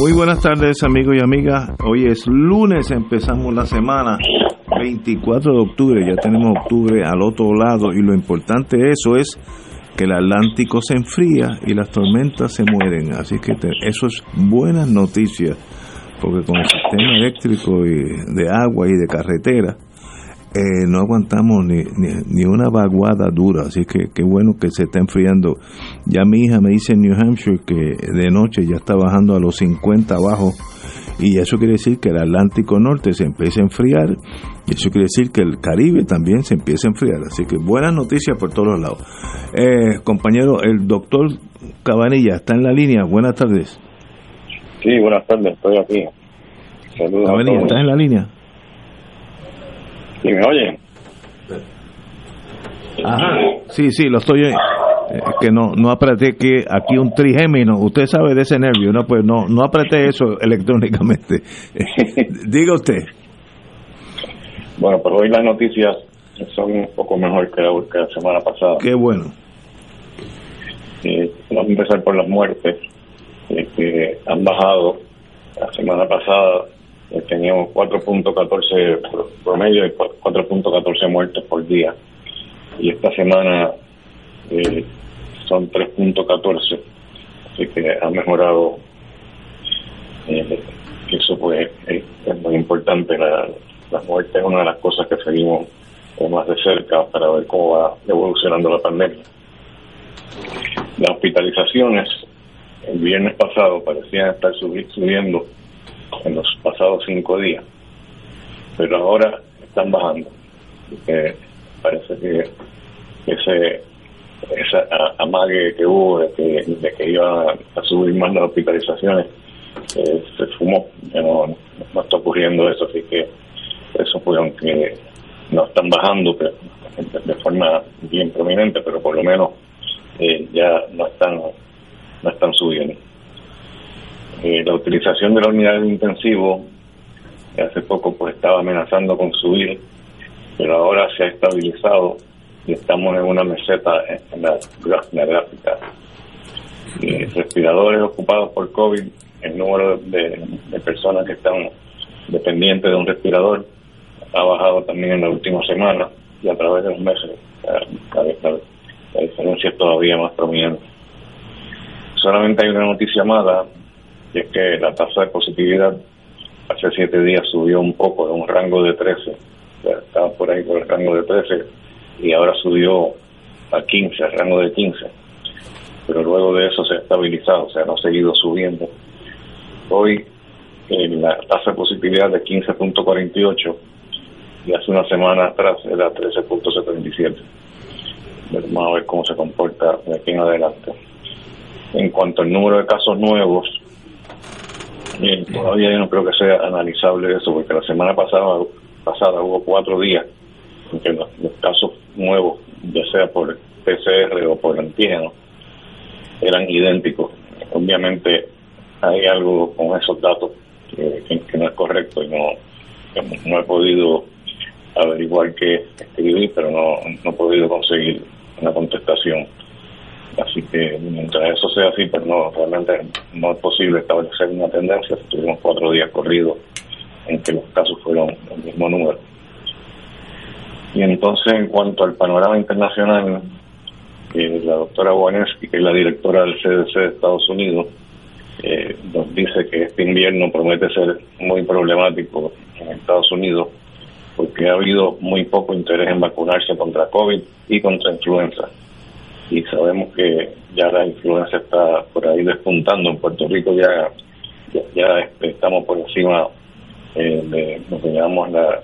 Muy buenas tardes amigos y amigas. Hoy es lunes, empezamos la semana 24 de octubre, ya tenemos octubre al otro lado y lo importante de eso es que el Atlántico se enfría y las tormentas se mueren. Así que eso es buenas noticias, porque con el sistema eléctrico y de agua y de carretera, eh, no aguantamos ni, ni, una vaguada dura, así que qué bueno que se está enfriando. Ya mi hija me dice en New Hampshire que de noche ya está bajando a los 50 abajo y eso quiere decir que el Atlántico Norte se empieza a enfriar y eso quiere decir que el Caribe también se empieza a enfriar. Así que buenas noticias por todos los lados. Eh, compañero, el doctor Cabanilla está en la línea. Buenas tardes. Sí, buenas tardes, estoy aquí. Saludos. Cabanilla, ¿estás en la línea? ¿Y me oye? Ajá, sí, sí, lo estoy eh, que no no apreté que aquí un trigémino, usted sabe de ese nervio, no pues no no apreté eso electrónicamente. Diga usted. Bueno, pues hoy las noticias son un poco mejor que la, que la semana pasada. Qué bueno. Eh, vamos a empezar por las muertes, eh, que han bajado. La semana pasada teníamos 4.14 promedio y 4.14 muertes por día. Y esta semana eh, son 3.14. Así que ha mejorado. Eh, eso pues es, muy importante. La, la muerte es una de las cosas que seguimos más de cerca para ver cómo va evolucionando la pandemia. Las hospitalizaciones el viernes pasado parecían estar subiendo en los pasados cinco días, pero ahora están bajando. parece que ese esa amague que hubo de que, de iban a subir más las hospitalizaciones eh, se fumó, no, no, está ocurriendo eso, así que eso fue aunque no están bajando de forma bien prominente, pero por lo menos eh, ya no están no están subiendo. Eh, la utilización de la unidad de intensivo hace poco pues estaba amenazando con subir, pero ahora se ha estabilizado y estamos en una meseta en la, gráfica. Eh, respiradores ocupados por COVID, el número de, personas que están dependientes de un respirador ha bajado también en la última semana y a través de los meses la diferencia es todavía más prominente. Solamente hay una noticia mala y es que la tasa de positividad hace siete días subió un poco de un rango de 13, estaba por ahí por el rango de 13 y ahora subió a 15, al rango de 15, pero luego de eso se ha estabilizado, o sea, no ha seguido subiendo. Hoy la tasa de positividad de 15.48 y hace una semana atrás era 13.77. Vamos a ver cómo se comporta de aquí en adelante. En cuanto al número de casos nuevos, Bien, todavía yo no creo que sea analizable eso, porque la semana pasada pasada hubo cuatro días en que los, casos nuevos, ya sea por PCR o por antígeno, eran idénticos. Obviamente hay algo con esos datos que, no es correcto y no, no he podido averiguar qué escribir, pero no, no he podido conseguir una contestación Así que mientras eso sea así, pues no, realmente no es posible establecer una tendencia. Tuvimos cuatro días corridos en que los casos fueron el mismo número. Y entonces, en cuanto al panorama internacional, eh, la doctora Waneski, que es la directora del CDC de Estados Unidos, eh, nos dice que este invierno promete ser muy problemático en Estados Unidos porque ha habido muy poco interés en vacunarse contra COVID y contra influenza. Y sabemos que ya la influenza está por ahí despuntando. En Puerto Rico ya, ya, este, estamos por encima eh, de lo que llamamos la,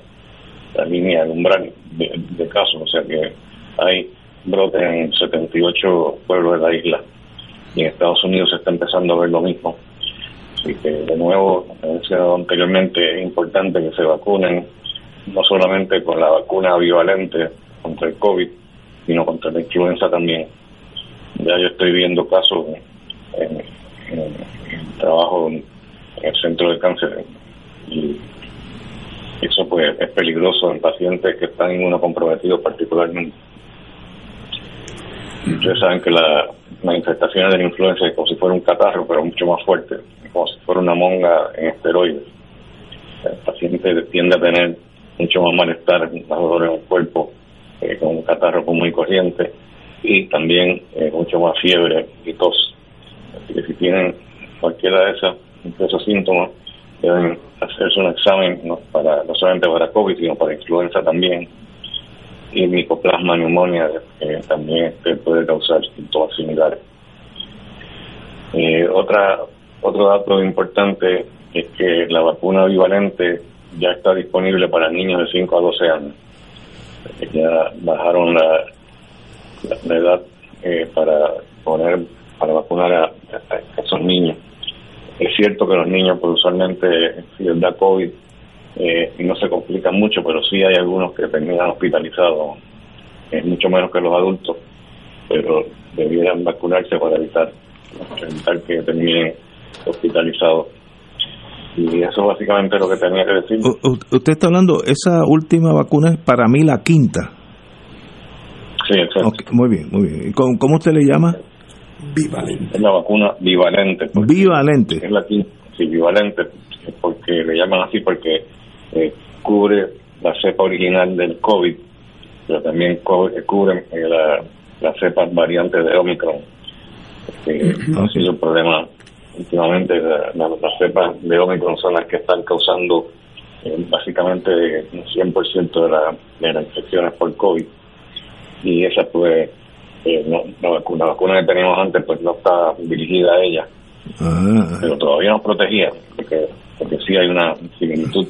la línea, el umbral de, de casos. O sea que hay brotes en 78 pueblos de la isla. Y en Estados Unidos se está empezando a ver lo mismo. Así que, de nuevo, como mencionado anteriormente, es importante que se vacunen no solamente con la vacuna bivalente contra el COVID, sino contra la influenza también. Ya yo estoy viendo casos en, trabajo en el centro de cáncer y eso pues es peligroso en pacientes que están inmunocomprometidos particularmente. Ustedes saben que la, la infestación de la influenza es como si fuera un catarro, pero mucho más fuerte, como si fuera una monga en esteroides. El paciente tiende a tener mucho más malestar, más dolor en el cuerpo, eh, con un catarro muy corriente y también eh, mucho más fiebre y tos. Así que si tienen cualquiera de esos síntomas, deben hacerse un examen no, para no solamente para COVID, sino para influenza también y micoplasma neumonía eh, también puede causar síntomas similares. Eh, otra otro dato importante es que la vacuna bivalente ya está disponible para niños de 5 a 12 años. Ya bajaron la, la, edad eh, para poner para vacunar a, esos niños. Es cierto que los niños, pues usualmente, si les da COVID, eh, no se complican mucho, pero sí hay algunos que terminan hospitalizados, es mucho menos que los adultos, pero debieran vacunarse para evitar, evitar que terminen hospitalizados. Y eso básicamente es lo que tenía que decir. usted está hablando, esa última vacuna es para mí la quinta. Sí, exacto. muy bien, muy bien. ¿Cómo, ¿Cómo usted le llama? Bivalente. Es la vacuna bivalente. Bivalente. Es la quinta, sí, bivalente, porque le llaman así porque eh, cubre la cepa original del COVID, pero también cubre eh, la, la cepa variante de Omicron. Que ha sido un problema últimamente las cepas de Omicron son las que están causando eh, básicamente un 100% de, la, de las infecciones por COVID. Y esa pues, eh, no, la, vacuna, la vacuna que teníamos antes pues no está dirigida a ella. Ah. Pero todavía nos protegía, porque, porque sí hay una similitud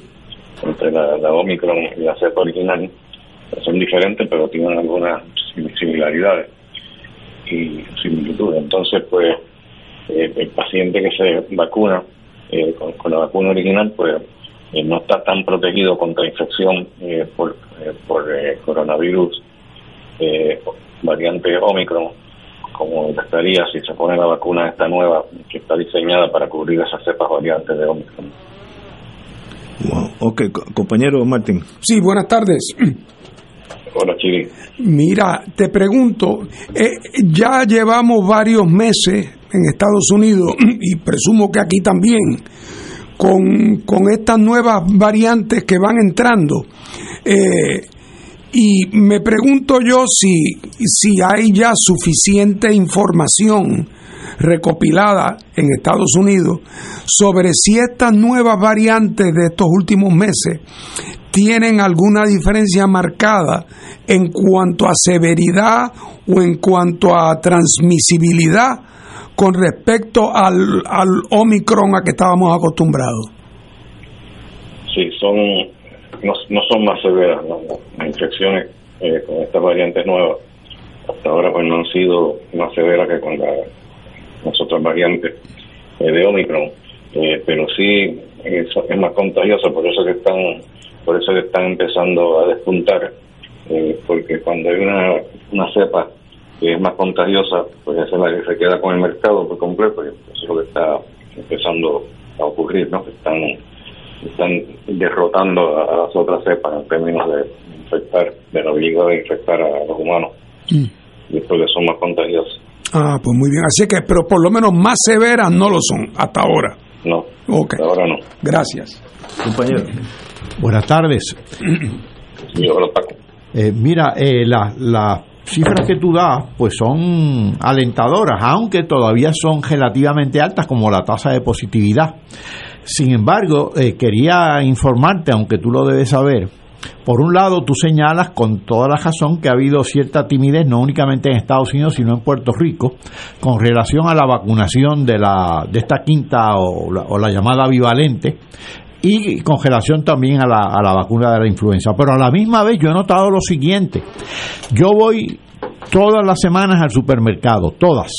entre la, la Omicron y la cepa original. Son diferentes, pero tienen algunas similaridades y similitudes. Entonces, pues, eh, el paciente que se vacuna eh, con, la vacuna original, pues eh, no está tan protegido contra infección por, por coronavirus variante Omicron como estaría si se pone la vacuna esta nueva que está diseñada para cubrir esas cepas variantes de Omicron. Ok, compañero Martín. Sí, buenas tardes. Hola, Chiri. Mira, te pregunto, ya llevamos varios meses en Estados Unidos y presumo que aquí también, con, con estas nuevas variantes que van entrando. Eh, y me pregunto yo si, si hay ya suficiente información recopilada en Estados Unidos sobre si estas nuevas variantes de estos últimos meses tienen alguna diferencia marcada en cuanto a severidad o en cuanto a transmisibilidad con respecto al, al Omicron a que estábamos acostumbrados? Sí, son no, no son más severas las infecciones eh, con estas variantes nuevas. Hasta ahora pues no han sido más severas que con las otras variantes eh, de Omicron, eh, pero sí es, es más contagiosa, por eso que están por eso que están empezando a despuntar, porque cuando hay una, una cepa que es más contagiosa, pues esa es la que se queda con el mercado por completo, y eso es lo que está empezando a ocurrir, ¿no? Están, están derrotando a las otras cepas en términos de infectar, de la habilidad de infectar a los humanos, mm. y que son más contagiosas. Ah, pues muy bien, así que, pero por lo menos más severas no lo son hasta ahora. No, okay. hasta ahora no. Gracias. Compañero. Buenas tardes. Yo, eh, mira, eh, la, la cifras que tú das pues son alentadoras, aunque todavía son relativamente altas como la tasa de positividad. Sin embargo, eh, quería informarte, aunque tú lo debes saber, por un lado, tú señalas con toda la razón que ha habido cierta timidez, no únicamente en Estados Unidos, sino en Puerto Rico, con relación a la vacunación de, la, de esta quinta o la, o la llamada bivalente, y con relación también a la, a la vacuna de la influenza. Pero a la misma vez yo he notado lo siguiente, yo voy todas las semanas al supermercado, todas,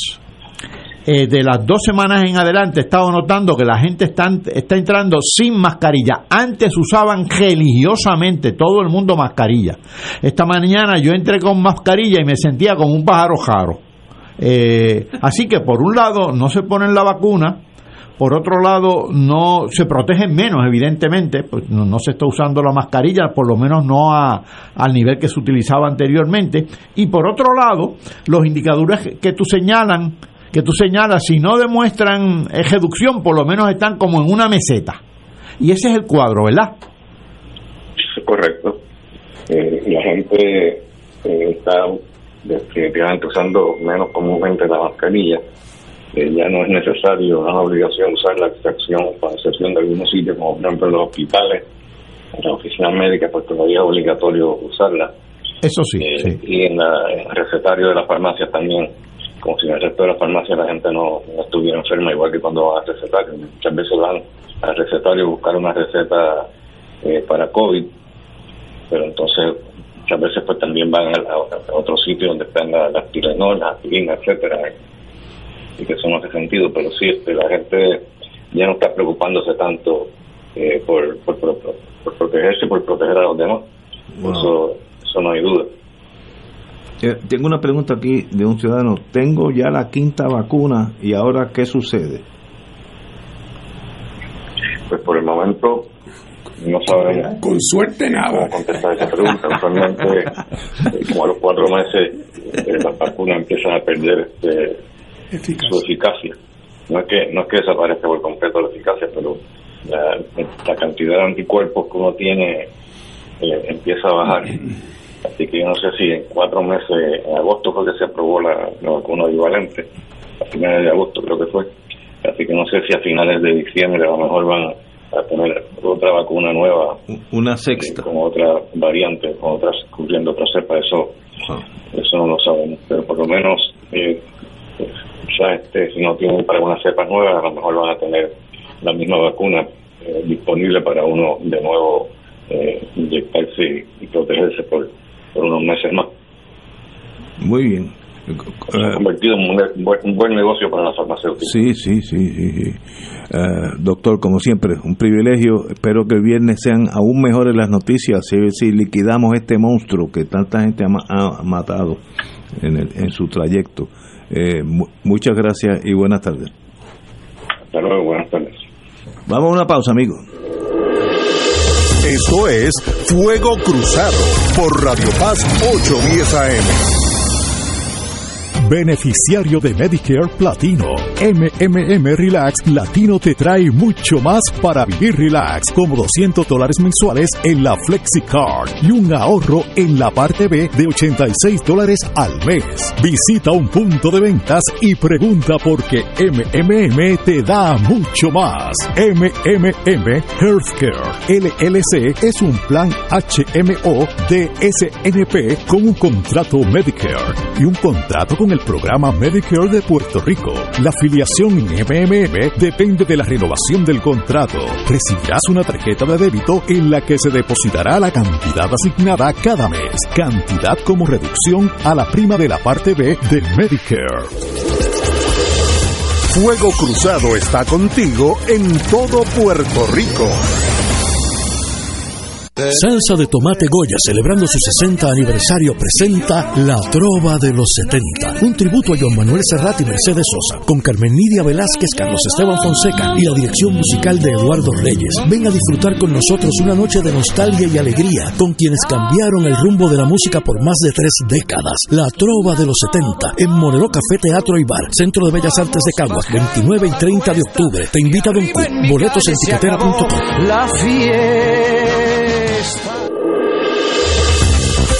eh, de las dos semanas en adelante he estado notando que la gente está, está entrando sin mascarilla. Antes usaban religiosamente todo el mundo mascarilla. Esta mañana yo entré con mascarilla y me sentía como un pájaro jaro. Eh, así que por un lado no se ponen la vacuna, por otro lado no se protegen menos evidentemente pues no, no, se está usando la mascarilla por lo menos no a, al nivel que se utilizaba anteriormente. Y por otro lado los indicadores que tú señalan que tú señalas si no demuestran reducción por lo menos están como en una meseta. Y ese es el cuadro verdad correcto. Eh, la gente eh, está definitivamente usando menos comúnmente la mascarilla eh, ya no es necesario, no es obligación usar la excepción, para excepción de algunos sitios, como por ejemplo los hospitales, en la oficina médica, pues todavía es obligatorio usarla. Eso sí, Eh, sí. Y en, la- en el recetario de las farmacias también, como si en el resto de las farmacias la gente no, no estuviera enferma, igual que cuando va al recetario. Muchas veces van al recetario a buscar una receta eh, para COVID, pero entonces muchas veces pues también van a, a- a otro sitio donde están las la Tylenol, las aspirinas, etcétera y que eso no hace sentido, pero sí, este, la gente ya no está preocupándose tanto eh, por, por, por, por protegerse, por proteger a los demás. Wow. Eso, eso no hay duda. Eh, Tengo una pregunta aquí de un ciudadano. Tengo ya la quinta vacuna y ahora qué sucede? Pues por el momento no sabemos Con suerte cómo nada. contestar esa pregunta. Usualmente, eh, como a los cuatro meses, eh, las vacunas empiezan a perder este, Su eficacia. No es que no es que desaparezca por completo la eficacia, pero la, la cantidad de anticuerpos que uno tiene eh, empieza a bajar. Así que yo no sé si en cuatro meses, en agosto fue que se aprobó la, la vacuna bivalente, a finales de agosto creo que fue. Así que no sé si a finales de diciembre a lo mejor van a tener otra vacuna nueva Una eh, sexta. con otra variante, con otras, cubriendo otra cepa. Eso Ah. eso no lo sabemos, pero por lo menos eh, pues, ya este, si no tienen para una cepa nueva, a lo mejor van a tener la misma vacuna eh, disponible para uno de nuevo eh, inyectarse y protegerse por, por unos meses más. Muy bien. Se ha convertido en un, buen- un buen negocio para la farmacéutica. Sí, sí, sí, sí. sí. Eh, doctor, como siempre, un privilegio. Espero que el viernes sean aún mejores las noticias, si liquidamos este monstruo que tanta gente ha, ha matado en, el- en su trayecto. Eh, mu- muchas gracias y buenas tardes. Hasta luego, buenas tardes. Vamos a una pausa, amigos. Esto es Fuego Cruzado por Radio Paz 810 AM. Beneficiario de Medicare Platino. MMM Relax Latino te trae mucho más para vivir relax, como 200 dólares mensuales en la FlexiCard y un ahorro en la parte B de 86 dólares al mes. Visita un punto de ventas y pregunta por qué MMM te da mucho más. MMM Healthcare LLC es un plan HMO de SNP con un contrato Medicare y un contrato con el programa Medicare de Puerto Rico. La afiliación en MMM depende de la renovación del contrato. Recibirás una tarjeta de débito en la que se depositará la cantidad asignada cada mes, cantidad como reducción a la prima de la parte B del Medicare. Fuego Cruzado está contigo en todo Puerto Rico. Salsa de Tomate Goya, celebrando su 60 aniversario, presenta La Trova de los 70. Un tributo a Joan Manuel Serrat y Mercedes Sosa, con Carmen Nidia Velázquez, Carlos Esteban Fonseca y la dirección musical de Eduardo Reyes. Ven a disfrutar con nosotros una noche de nostalgia y alegría, con quienes cambiaron el rumbo de la música por más de tres décadas. La Trova de los 70, en Moreno Café Teatro y Bar, Centro de Bellas Artes de Caguas, 29 y 30 de octubre. Te invita Don Q. Boletos en tiquetera.com. La fiesta.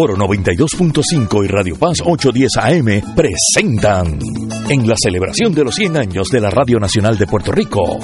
Oro 92.5 y Radio Paz 810 AM presentan. En la celebración de los 100 años de la Radio Nacional de Puerto Rico,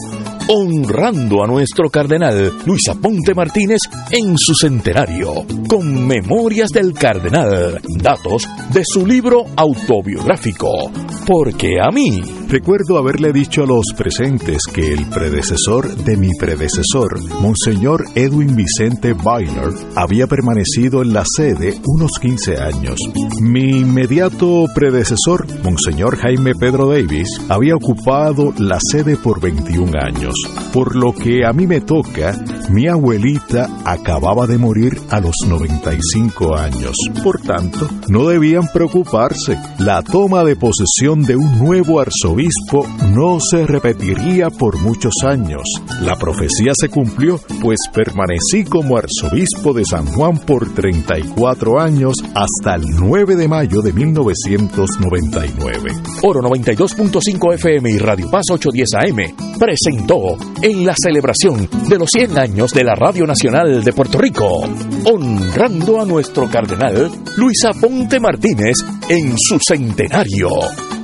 honrando a nuestro cardenal Luis Aponte Martínez en su centenario, con Memorias del Cardenal, datos de su libro autobiográfico, Porque a mí. Recuerdo haberle dicho a los presentes que el predecesor de mi predecesor, Monseñor Edwin Vicente Bainer, había permanecido en la sede unos 15 años. Mi inmediato predecesor, Monseñor Jaime Pedro Davis, había ocupado la sede por 21 años. Por lo que a mí me toca, mi abuelita acababa de morir a los 95 años. Por tanto, no debían preocuparse. La toma de posesión de un nuevo arzobispo no se repetiría por muchos años. La profecía se cumplió, pues permanecí como arzobispo de San Juan por 34 años hasta el 9 de mayo de 1999. Oro 92.5 FM y Radio Paz 810 AM presentó en la celebración de los 100 años de la Radio Nacional de Puerto Rico, honrando a nuestro cardenal Luis Aponte Martínez en su centenario,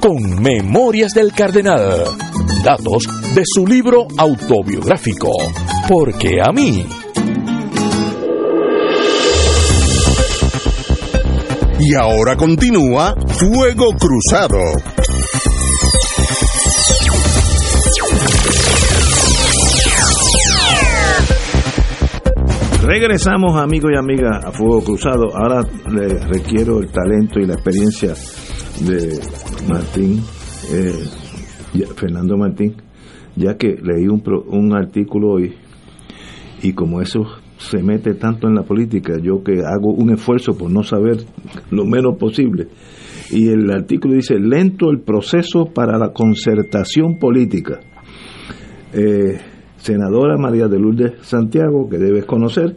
con Memorias del Cardenal, datos de su libro autobiográfico, Porque a mí. Y ahora continúa Fuego Cruzado. Regresamos, amigos y amigas, a Fuego Cruzado. Ahora le requiero el talento y la experiencia de Martín, eh, Fernando Martín, ya que leí un, un artículo hoy y como eso se mete tanto en la política, yo que hago un esfuerzo por no saber lo menos posible. Y el artículo dice, lento el proceso para la concertación política. Eh, senadora María de Lourdes Santiago, que debes conocer,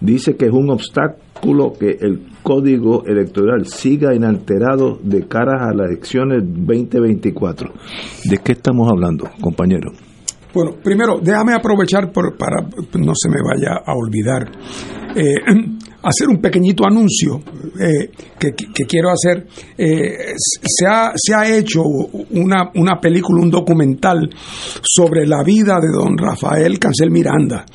dice que es un obstáculo que el código electoral siga inalterado de cara a las elecciones 2024. ¿De qué estamos hablando, compañero? Bueno, primero, déjame aprovechar por, para no se me vaya a olvidar. Eh, hacer un pequeñito anuncio eh, que, quiero hacer. Eh, se, ha, se ha hecho una, una película, un documental sobre la vida de don Rafael Cancel Miranda,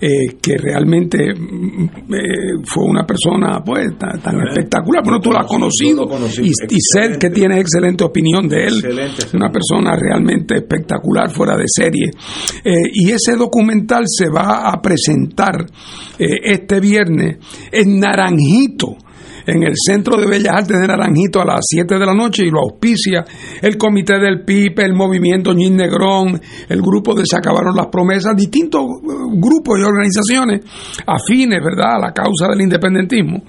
eh, que realmente mm, fue una persona pues tan, espectacular. Bueno, tú lo has conocido y, sé que tienes excelente opinión de él. Una persona realmente espectacular, fuera de serie. y ese documental se va a presentar este viernes en Naranjito en el Centro de Bellas Artes de Naranjito a las 7 de la noche y lo auspicia el Comité del PIPE, el Movimiento Ñin Negrón, el grupo de Se Acabaron las Promesas, distintos eh, grupos y organizaciones afines, ¿verdad?, a la causa del independentismo,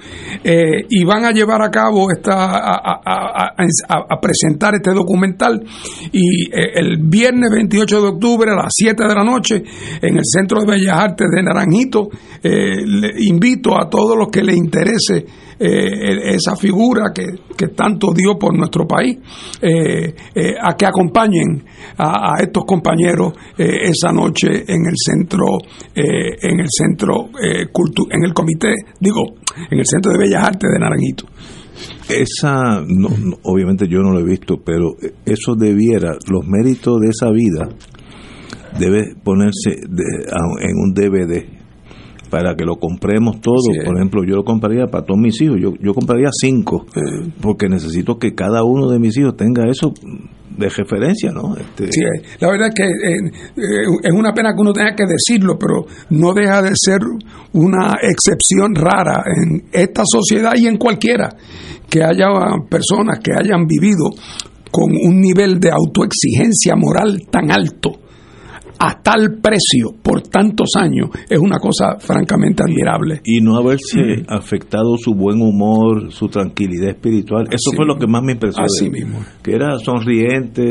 eh, y van a llevar a cabo esta, a, presentar este documental y eh, el viernes 28 de octubre a las 7 de la noche en el Centro de Bellas Artes de Naranjito, invito a todos los que les interese eh, esa figura que, tanto dio por nuestro país, eh, eh, a que acompañen a, estos compañeros esa noche en el centro, en el centro en el comité, digo, en el centro de Bellas Artes de Naranjito. esa, no, obviamente yo no lo he visto, pero eso debiera, los méritos de esa vida debe ponerse en un DVD para que lo compremos todo. Por ejemplo, yo lo compraría para todos mis hijos, yo, yo compraría cinco, porque necesito que cada uno de mis hijos tenga eso de referencia, ¿no? Este... Sí, la verdad es que eh, eh, es una pena que uno tenga que decirlo, pero no deja de ser una excepción rara en esta sociedad y en cualquiera que haya personas que hayan vivido con un nivel de autoexigencia moral tan alto a tal precio por tantos años es una cosa francamente admirable. Y no haberse afectado su buen humor, su tranquilidad espiritual. Eso fue lo que más me impresionó. Así mismo. Que era sonriente,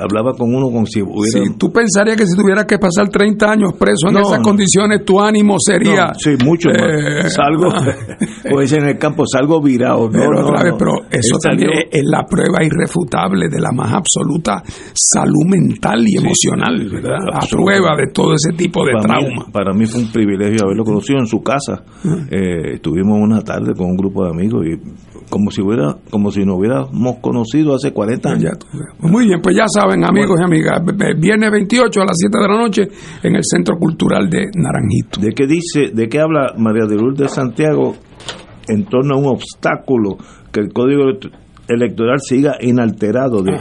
hablaba con uno como si hubiera... Sí, tú pensarías que si tuvieras que pasar 30 años preso en esas condiciones, tu ánimo sería... sí, mucho más. Eh, salgo, como dicen en el campo, salgo virado. Pero, otra vez, pero eso también es la prueba irrefutable de la más absoluta salud mental y emocional, ¿verdad? A prueba de todo ese tipo de trauma. para mí fue un privilegio haberlo conocido en su casa. Eh, estuvimos una tarde con un grupo de amigos y como si hubiera como si nos hubiéramos conocido hace 40 años. Pues muy bien, pues ya saben, amigos y amigas, viernes 28 a las 7 de la noche en el Centro Cultural de Naranjito. ¿De qué dice, de qué habla María de Lourdes Santiago en torno a un obstáculo que el Código electoral siga inalterado. De,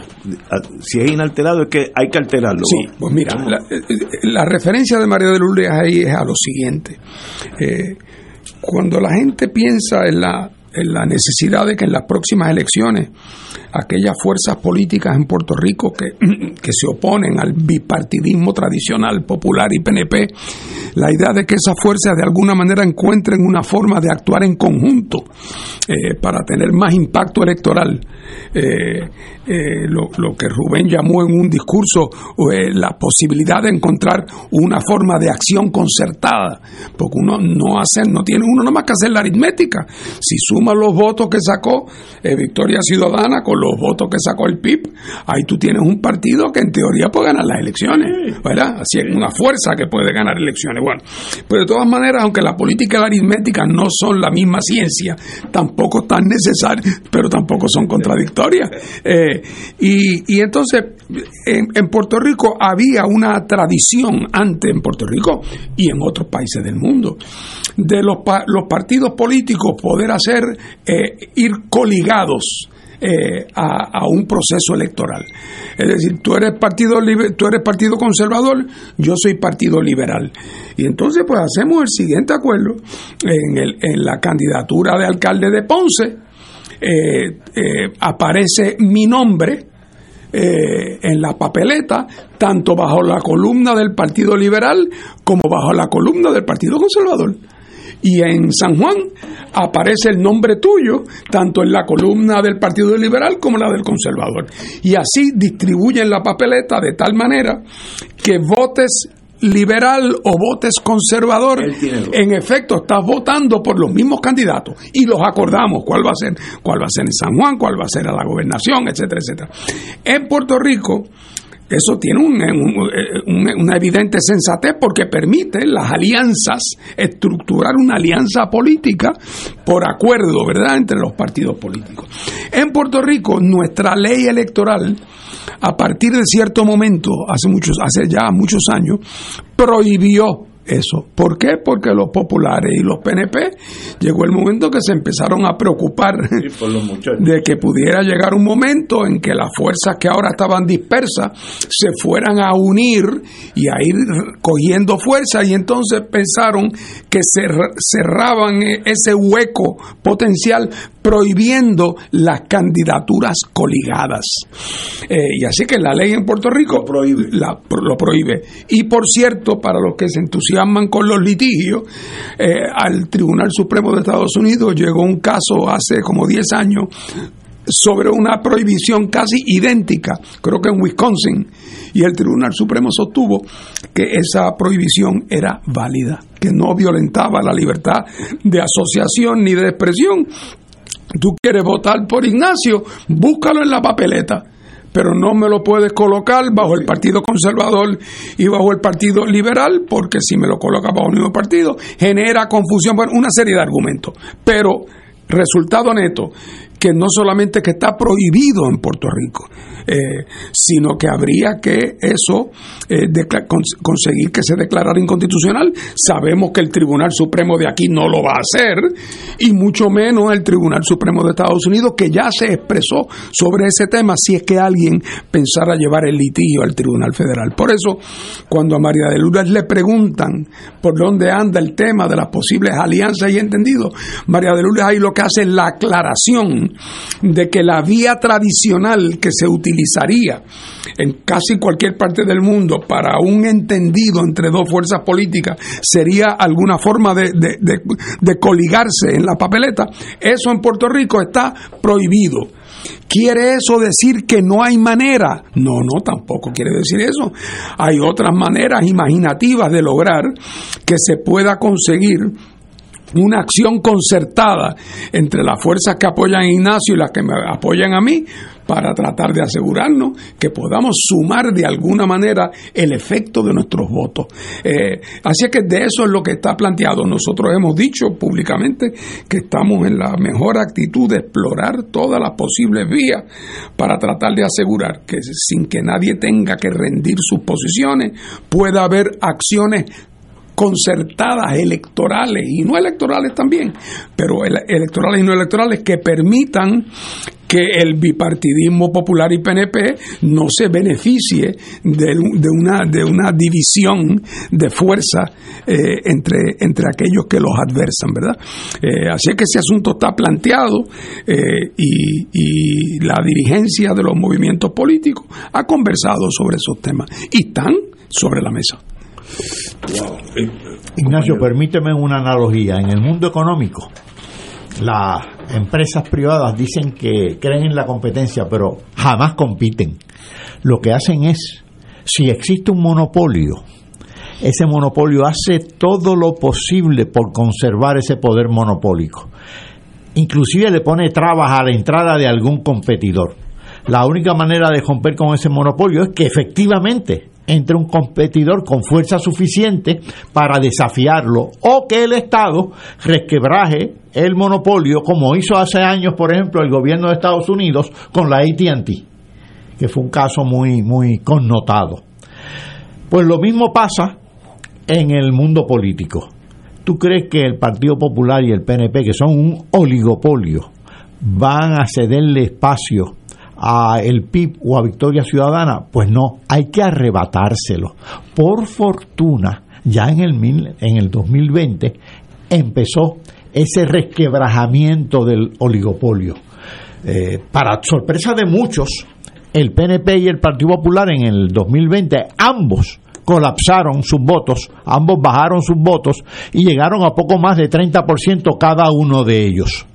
si es inalterado es que hay que alterarlo. Sí, pues mira, la, referencia de María de Lourdes ahí es a lo siguiente. Eh, cuando la gente piensa en la, en la necesidad de que en las próximas elecciones aquellas fuerzas políticas en Puerto Rico que, que, se oponen al bipartidismo tradicional, popular y PNP, la idea de que esas fuerzas de alguna manera encuentren una forma de actuar en conjunto eh, para tener más impacto electoral. Eh, eh, lo, que Rubén llamó en un discurso la posibilidad de encontrar una forma de acción concertada, porque uno no hace, no tiene uno nada más que hacer la aritmética. Si suma los votos que sacó Victoria Ciudadana con los votos que sacó el PIB, ahí tú tienes un partido que en teoría puede ganar las elecciones, ¿verdad? Así es, una fuerza que puede ganar elecciones. Bueno, pero de todas maneras, aunque la política y la aritmética no son la misma ciencia, tampoco están necesarias, pero tampoco son contradictorias. Eh, y, entonces, en, Puerto Rico había una tradición antes en Puerto Rico y en otros países del mundo de los, los partidos políticos poder hacer eh, ir coligados eh, a, un proceso electoral. Es decir, tú eres partido tú eres partido conservador, yo soy partido liberal. Y entonces pues hacemos el siguiente acuerdo en, el, en la candidatura de alcalde de Ponce. Eh, eh, aparece mi nombre en la papeleta, tanto bajo la columna del Partido Liberal como bajo la columna del Partido Conservador y en San Juan aparece el nombre tuyo, tanto en la columna del Partido Liberal como en la del Conservador. Y así distribuyen la papeleta de tal manera que votes liberal o votes conservador, en efecto estás votando por los mismos candidatos y los acordamos cuál va a ser, cuál va a ser en San Juan, cuál va a ser a la gobernación, etcétera, etcétera. En Puerto Rico eso tiene una evidente sensatez porque permite las alianzas, estructurar una alianza política por acuerdo, ¿verdad?, entre los partidos políticos. En Puerto Rico, nuestra ley electoral, a partir de cierto momento, hace muchos, hace ya muchos años, prohibió eso. ¿Por qué? Porque los populares y los PNP llegó el momento que se empezaron a preocupar de que pudiera llegar un momento en que las fuerzas que ahora estaban dispersas se fueran a unir y a ir cogiendo fuerza y entonces pensaron que cerraban e-, ese hueco potencial prohibiendo las candidaturas coligadas. Eh, y así que la ley en Puerto Rico lo prohíbe. lo prohíbe. Y por cierto, para los que se entusiasman con los litigios, eh, al Tribunal Supremo de Estados Unidos llegó un caso hace como 10 años sobre una prohibición casi idéntica, creo que en Wisconsin, y el Tribunal Supremo sostuvo que esa prohibición era válida, que no violentaba la libertad de asociación ni de expresión, tú quieres votar por Ignacio, búscalo en la papeleta pero no me lo puedes colocar bajo el Partido Conservador y bajo el Partido Liberal, porque si me lo colocas bajo el mismo partido, genera confusión, bueno, una serie de argumentos. Pero Resultado neto, que no solamente que está prohibido en Puerto Rico, eh, sino que habría que eso eh, conseguir que se declarara inconstitucional. Sabemos que el Tribunal Supremo de aquí no lo va a hacer, y mucho menos el Tribunal Supremo de Estados Unidos, que ya se expresó sobre ese tema si es que alguien pensara llevar el litigio al Tribunal Federal. Por eso, cuando a María de Lourdes le preguntan por dónde anda el tema de las posibles alianzas y entendidos, María de Lourdes ahí lo que hace es la aclaración de que la vía tradicional que se utilizaría en casi cualquier parte del mundo para un entendido entre dos fuerzas políticas sería alguna forma de, de coligarse en la papeleta, eso en Puerto Rico está prohibido. ¿Quiere eso decir que no hay manera? No, no, tampoco quiere decir eso. Hay otras maneras imaginativas de lograr que se pueda conseguir una acción concertada entre las fuerzas que apoyan a Ignacio y las que me apoyan a mí para tratar de asegurarnos que podamos sumar de alguna manera el efecto de nuestros votos. Eh, así que de eso es lo que está planteado. Nosotros hemos dicho públicamente que estamos en la mejor actitud de explorar todas las posibles vías para tratar de asegurar que sin que nadie tenga que rendir sus posiciones pueda haber acciones concertadas electorales y no electorales también, pero electorales y no electorales que permitan que el bipartidismo popular y PNP no se beneficie de, una, de una división de fuerza eh, entre, entre aquellos que los adversan, ¿verdad? Eh, así que ese asunto está planteado eh, y la dirigencia de los movimientos políticos ha conversado sobre esos temas y están sobre la mesa. Ignacio, permíteme una analogía. En el mundo económico, las empresas privadas dicen que creen en la competencia, pero jamás compiten. Lo que hacen es, si existe un monopolio, ese monopolio hace todo lo posible por conservar ese poder monopólico. Inclusive le pone trabas a la entrada de algún competidor. La única manera de romper con ese monopolio es que efectivamente entre un competidor con fuerza suficiente para desafiarlo o que el Estado resquebraje el monopolio como hizo hace años, por ejemplo, el gobierno de Estados Unidos con la ATT, que fue un caso muy, muy connotado. Pues lo mismo pasa en el mundo político. ¿Tú crees que el Partido Popular y el PNP, que son un oligopolio, van a cederle espacio a el PIB o a Victoria Ciudadana? Pues no, hay que arrebatárselo. Por fortuna, ya en el, en el 2020 empezó ese resquebrajamiento del oligopolio. Eh, para sorpresa de muchos, el PNP y el Partido Popular en el 2020, ambos colapsaron sus votos, ambos bajaron sus votos y llegaron a poco más de 30% cada uno de ellos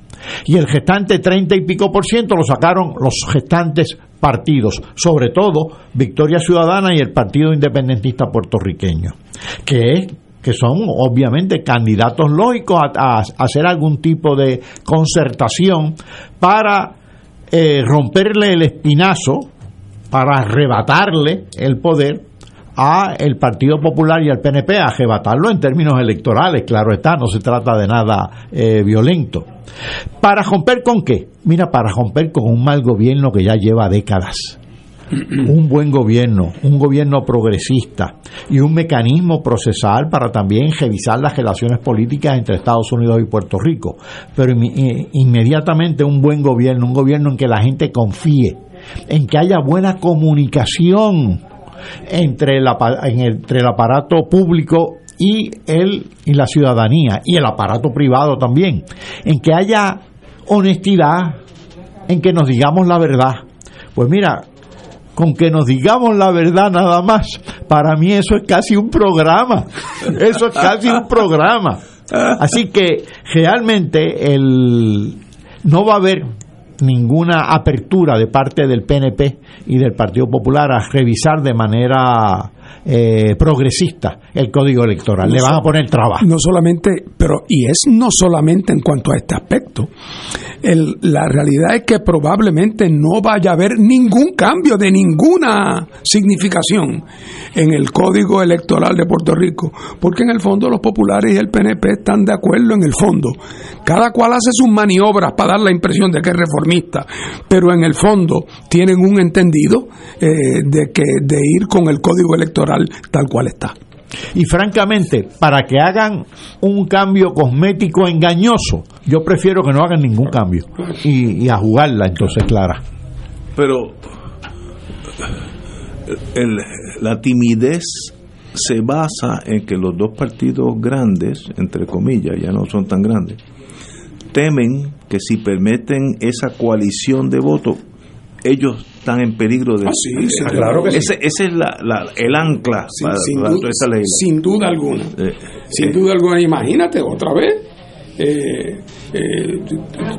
y el gestante 30 y pico por ciento lo sacaron los gestantes partidos, sobre todo Victoria Ciudadana y el Partido Independentista Puertorriqueño, que que son obviamente candidatos lógicos a, hacer algún tipo de concertación para eh, romperle el espinazo, para arrebatarle el poder a el Partido Popular y al PNP, a arrebatarlo en términos electorales, claro está, no se trata de nada eh, violento. ¿Para romper con qué? Mira, para romper con un mal gobierno que ya lleva décadas. un buen gobierno, un gobierno progresista y un mecanismo procesal para también revisar las relaciones políticas entre Estados Unidos y Puerto Rico. Pero eh, inmediatamente un buen gobierno, un gobierno en que la gente confíe, en que haya buena comunicación entre el, entre el aparato público y, el, y la ciudadanía y el aparato privado también, en que haya honestidad, en que nos digamos la verdad. Pues mira, con que nos digamos la verdad nada más, para mí eso es casi un programa, eso es casi un programa. Así que realmente el, no va a haber ninguna apertura de parte del PNP y del Partido Popular a revisar de manera eh, progresista el código electoral. Le van a poner trabajo. No solamente, pero y es no solamente en cuanto a este aspecto. El, la realidad es que probablemente no vaya a haber ningún cambio de ninguna significación en el código electoral de Puerto Rico, porque en el fondo los populares y el PNP están de acuerdo en el fondo. Cada cual hace sus maniobras para dar la impresión de que es reformista, pero en el fondo tienen un entendido eh, de que de ir con el código electoral tal cual está. Y francamente, para que hagan un cambio cosmético engañoso, yo prefiero que no hagan ningún cambio y, a jugarla entonces, Clara. Pero la timidez se basa en que los dos partidos grandes, entre comillas, ya no son tan grandes, temen que si permiten esa coalición de votos, ellos están en peligro de... Ah, sí, sí, claro que sí. ese, ese es la, la- el ancla para, sin, para du- toda esta ley. sin duda alguna. Eh, Sin eh, duda alguna, imagínate otra vez. Eh, eh,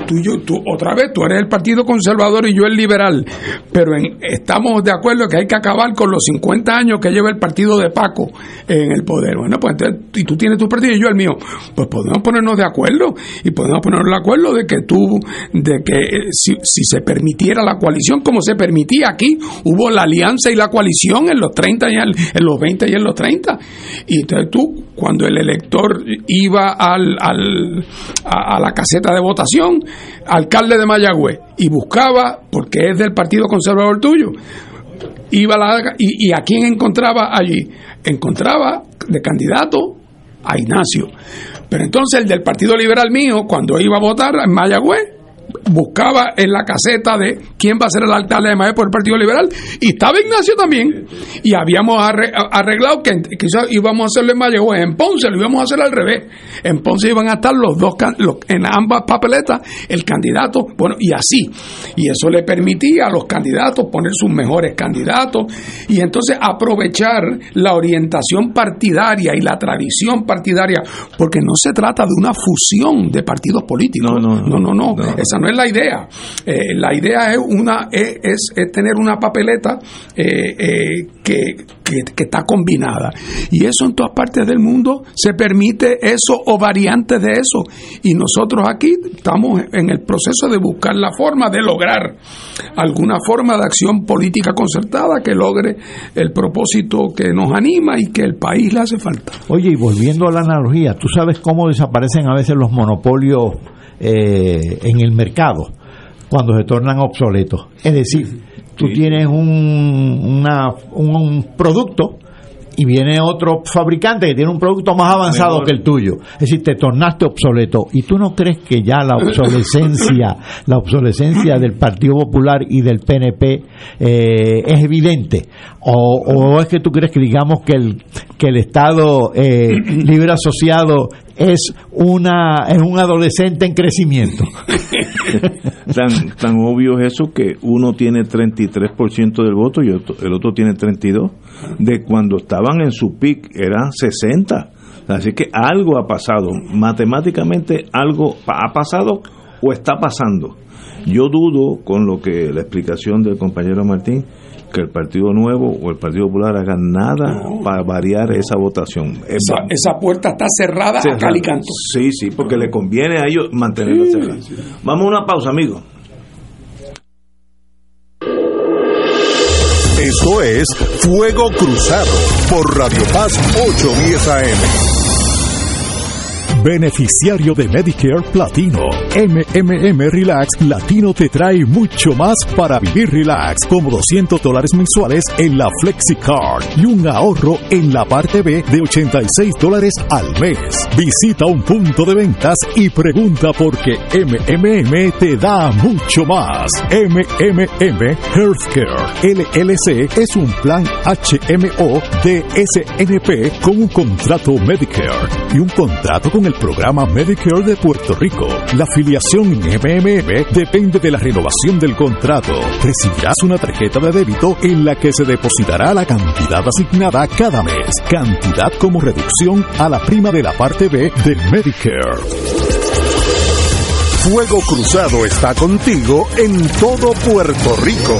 tú, yo- tú- otra vez, tú eres el Partido Conservador y yo el liberal, pero en- estamos de acuerdo que hay que acabar con los 50 años que lleva el partido de Paco en el poder. Bueno, pues entonces, y tú tienes tu partido y yo el mío, pues podemos ponernos de acuerdo y podemos ponernos de acuerdo de que tú, de que eh, si, si se permitiera la coalición como se permitía aquí, hubo la alianza y la coalición en los 30 y en, en los 20 y en los 30. Y entonces tú, cuando el elector iba al, al- a, la caseta de votación, alcalde de Mayagüez, y buscaba, porque es del Partido Conservador tuyo, iba a la, y, y a quién encontraba allí? Encontraba de candidato a Ignacio. Pero entonces el del Partido Liberal mío, cuando iba a votar en Mayagüez, buscaba en la caseta de quién va a ser el alcalde de Mayagüez por el Partido Liberal y estaba Ignacio también y habíamos arre- arreglado que quizás íbamos a hacerlo en Mayagüez en Ponce lo íbamos a hacer al revés en Ponce iban a estar los dos los- en ambas papeletas el candidato bueno y así y eso le permitía a los candidatos poner sus mejores candidatos y entonces aprovechar la orientación partidaria y la tradición partidaria porque no se trata de una fusión de partidos políticos No, no, no, no, no. no. esa no es la idea. Eh, la idea es una es, tener una papeleta eh, eh, que, que- que está combinada. Y eso en todas partes del mundo se permite eso o variantes de eso. Y nosotros aquí estamos en el proceso de buscar la forma de lograr alguna forma de acción política concertada que logre el propósito que nos anima y que el país le hace falta. Oye, y volviendo a la analogía, ¿tú sabes cómo desaparecen a veces los monopolios eh, en el mercado cuando se tornan obsoletos? Es decir, tú tienes un, una- un producto y viene otro fabricante que tiene un producto más avanzado Mejor. que el tuyo. Es decir, te tornaste obsoleto. ¿Y tú no crees que ya la obsolescencia, la obsolescencia del Partido Popular y del PNP eh, es evidente? O, ¿O es que tú crees que digamos que el, que el Estado eh, libre asociado es una es un adolescente en crecimiento? tan, tan obvio es eso que uno tiene 33% del voto y otro- el otro tiene 32%. De cuando estaban en su pic eran 60%. Así que algo ha pasado. Matemáticamente algo ha pasado o está pasando. Yo dudo con lo que la explicación del compañero Martín que el Partido Nuevo o el Partido Popular hagan nada para variar esa votación. Es Esa, esa puerta está cerrada a cal y canto. Sí, sí, porque le conviene a ellos mantenerla cerrada. Vamos a una pausa, amigo. Esto es Fuego Cruzado por Radio Paz 810 AM. Beneficiario de Medicare Platino. MMM Relax Latino te trae mucho más para vivir relax, como 200 dólares mensuales en la FlexiCard y un ahorro en la parte B de 86 dólares al mes. Visita un punto de ventas y pregunta por qué MMM te da mucho más. MMM Healthcare LLC es un plan HMO de SNP con un contrato Medicare y un contrato con el programa Medicare de Puerto Rico. La afiliación MMM depende de la renovación del contrato. Recibirás una tarjeta de débito en la que se depositará la cantidad asignada cada mes. Cantidad como reducción a la prima de la parte B de Medicare. Fuego Cruzado está contigo en todo Puerto Rico.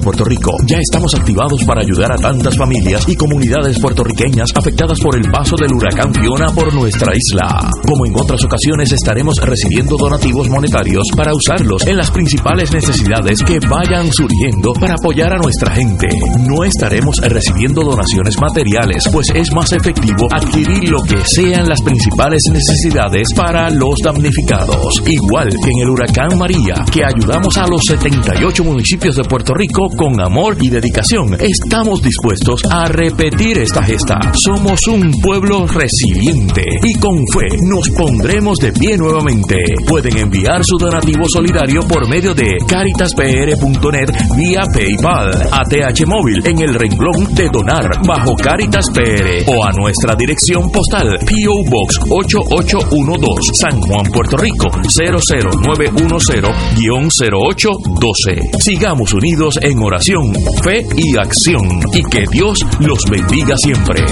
Puerto Rico ya estamos activados para ayudar a tantas familias y comunidades puertorriqueñas afectadas por el paso del huracán Fiona por nuestra isla. Como en otras ocasiones estaremos recibiendo donativos monetarios para usarlos en las principales necesidades que vayan surgiendo para apoyar a nuestra gente. No estaremos recibiendo donaciones materiales, pues es más efectivo adquirir lo que sean las principales necesidades para los damnificados. Igual que en el huracán María, que ayudamos a los 78 municipios de Puerto Rico con amor y dedicación, estamos dispuestos a repetir esta gesta. Somos un pueblo resiliente y con fe nos pondremos de pie nuevamente. Pueden enviar su donativo solidario por medio de caritaspr.net vía PayPal, ATH móvil en el renglón de donar bajo Caritas PR o a nuestra dirección postal PO Box 8812 San Juan, Puerto Rico 00910-0812. Sigamos unidos en oración, fe y acción y que Dios los bendiga siempre.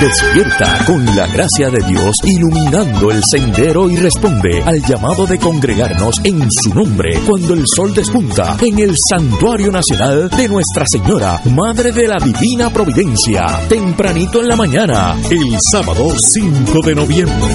Despierta con la gracia de Dios iluminando el sendero y responde al llamado de congregarnos en su nombre cuando el sol despunta en el Santuario Nacional de Nuestra Señora, Madre de la Divina Providencia, tempranito en la mañana, el sábado 5 de noviembre.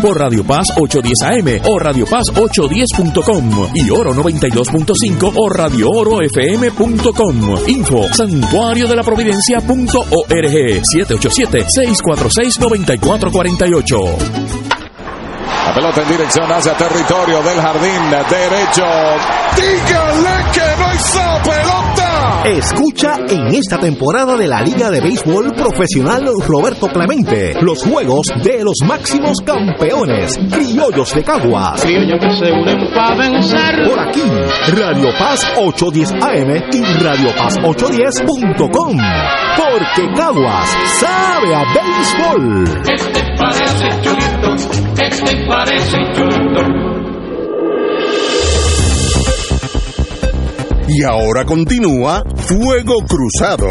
por Radio Paz 810 AM o Radio Paz 810.com y Oro 92.5 o Radio Oro FM.com. Info santuario de la providencia.org 787-646-9448. La pelota en dirección hacia territorio del jardín derecho. Dígale que no hizo pelota. Escucha en esta temporada de la Liga de Béisbol Profesional Roberto Clemente los juegos de los máximos campeones, criollos de Caguas. Criollos que se unen para vencer. Por aquí, Radio Paz 810 AM y Radio Paz 810.com. Porque Caguas sabe a béisbol. Este parece chulito, este parece chulito. Y ahora continúa Fuego Cruzado.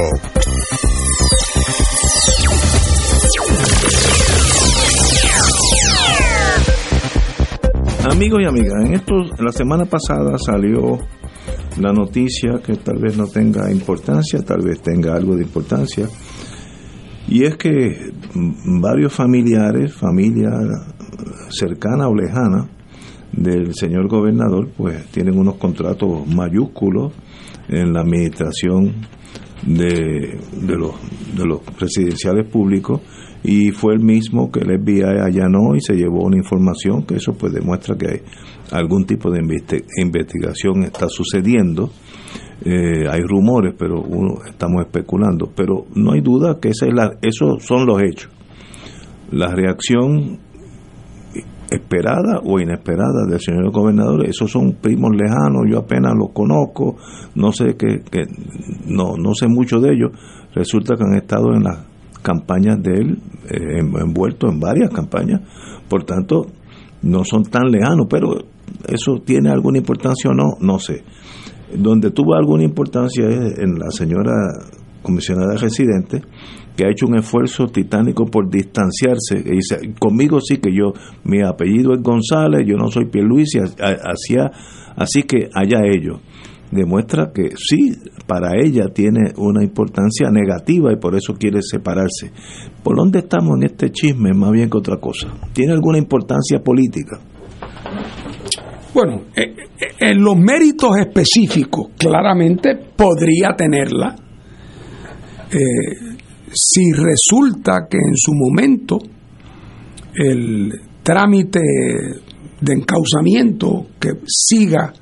Amigos y amigas, en estos, la semana pasada salió la noticia que tal vez no tenga importancia, tal vez tenga algo de importancia, y es que varios familiares, familia cercana o lejana del señor gobernador, pues tienen unos contratos mayúsculos en la administración de, de, los, de los presidenciales públicos y fue el mismo que el FBI allanó y se llevó una información que eso pues demuestra que hay algún tipo de investigación está sucediendo. Eh, hay rumores pero uno estamos especulando. Pero no hay duda que esa es la, esos son los hechos. La reacción esperada o inesperada del señor gobernador, esos son primos lejanos, yo apenas los conozco, no sé que, que no, no sé mucho de ellos, resulta que han estado en las campañas de él, eh, envueltos en varias campañas, por tanto, no son tan lejanos, pero eso tiene alguna importancia o no, no sé. Donde tuvo alguna importancia es en la señora comisionada residente, que ha hecho un esfuerzo titánico por distanciarse. Y dice, conmigo sí que yo, mi apellido es González, yo no soy Pierluisi, hacia, así que allá ellos. Demuestra que sí, para ella tiene una importancia negativa y por eso quiere separarse. ¿Por dónde estamos en este chisme más bien que otra cosa? ¿Tiene alguna importancia política? Bueno, eh, eh, en los méritos específicos, claramente podría tenerla. Eh, si resulta que en su momento el trámite de encauzamiento que siga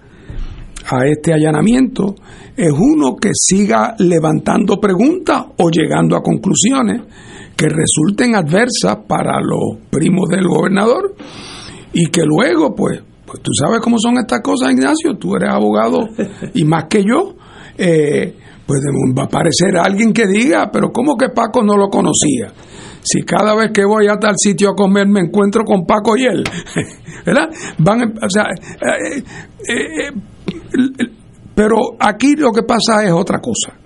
a este allanamiento es uno que siga levantando preguntas o llegando a conclusiones que resulten adversas para los primos del gobernador y que luego, pues, pues tú sabes cómo son estas cosas, Ignacio, tú eres abogado y más que yo, eh, pues va a aparecer alguien que diga, pero ¿cómo que Paco no lo conocía? Si cada vez que voy a tal sitio a comer me encuentro con Paco y él, ¿verdad? Van, o sea, eh, eh, pero aquí lo que pasa es otra cosa.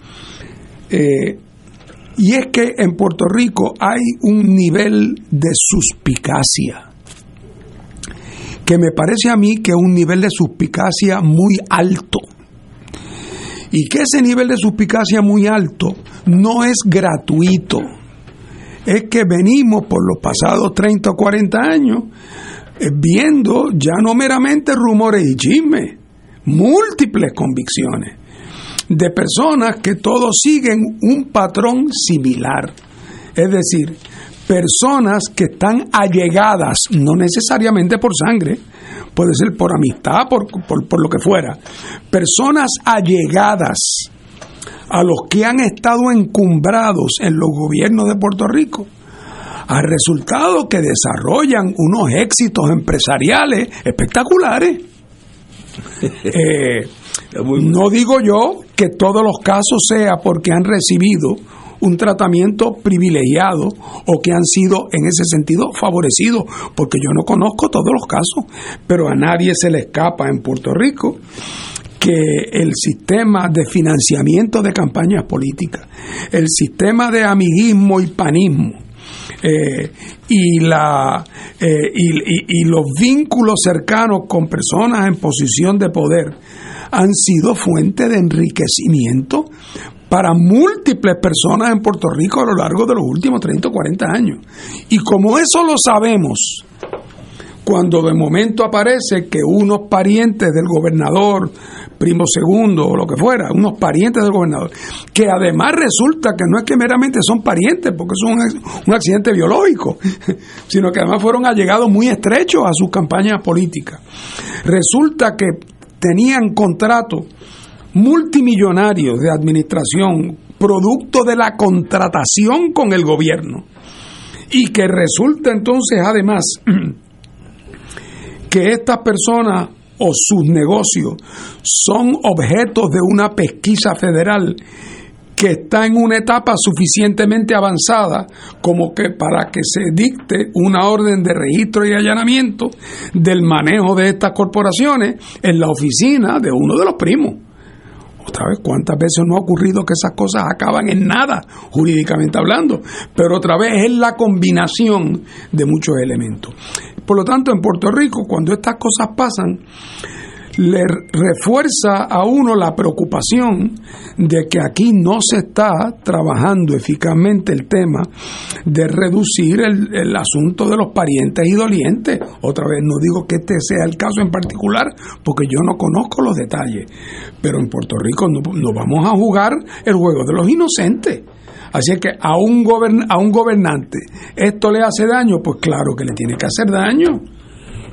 y es que en Puerto Rico hay un nivel de suspicacia que me parece a mí que es un nivel de suspicacia muy alto. Y que ese nivel de suspicacia muy alto no es gratuito. Es que venimos por los pasados 30 o 40 años eh, viendo ya no meramente rumores y chismes, múltiples convicciones de personas que todos siguen un patrón similar. Es decir, personas que están allegadas, no necesariamente por sangre, puede ser por amistad, por, por, lo que fuera, personas allegadas a los que han estado encumbrados en los gobiernos de Puerto Rico, al resultado que desarrollan unos éxitos empresariales espectaculares. Eh, no digo yo que todos los casos sea porque han recibido un tratamiento privilegiado o que han sido en ese sentido favorecidos, porque yo no conozco todos los casos, pero a nadie se le escapa en Puerto Rico que el sistema de financiamiento de campañas políticas, el sistema de amiguismo y panismo, eh, y, la, eh, y, los vínculos cercanos con personas en posición de poder han sido fuente de enriquecimiento para múltiples personas en Puerto Rico a lo largo de los últimos 30 o 40 años. Y como eso lo sabemos, cuando de momento aparece que unos parientes del gobernador, primo segundo o lo que fuera, unos parientes del gobernador, que además resulta que no es que meramente son parientes, porque es un, un accidente biológico, sino que además fueron allegados muy estrechos a sus campañas políticas. Resulta que tenían contratos multimillonarios de administración, producto de la contratación con el gobierno, y que resulta entonces además que estas personas o sus negocios son objetos de una pesquisa federal que está en una etapa suficientemente avanzada como que para que se dicte una orden de registro y allanamiento del manejo de estas corporaciones en la oficina de uno de los primos. Otra vez, ¿cuántas veces no ha ocurrido que esas cosas acaban en nada, jurídicamente hablando? Pero otra vez es la combinación de muchos elementos. Por lo tanto, en Puerto Rico, cuando estas cosas pasan, le refuerza a uno la preocupación de que aquí no se está trabajando eficazmente el tema de reducir el, asunto de los parientes y dolientes. Otra vez, no digo que este sea el caso en particular, porque yo no conozco los detalles, pero en Puerto Rico no, vamos a jugar el juego de los inocentes. Así es que a un, a un gobernante esto le hace daño, pues claro que le tiene que hacer daño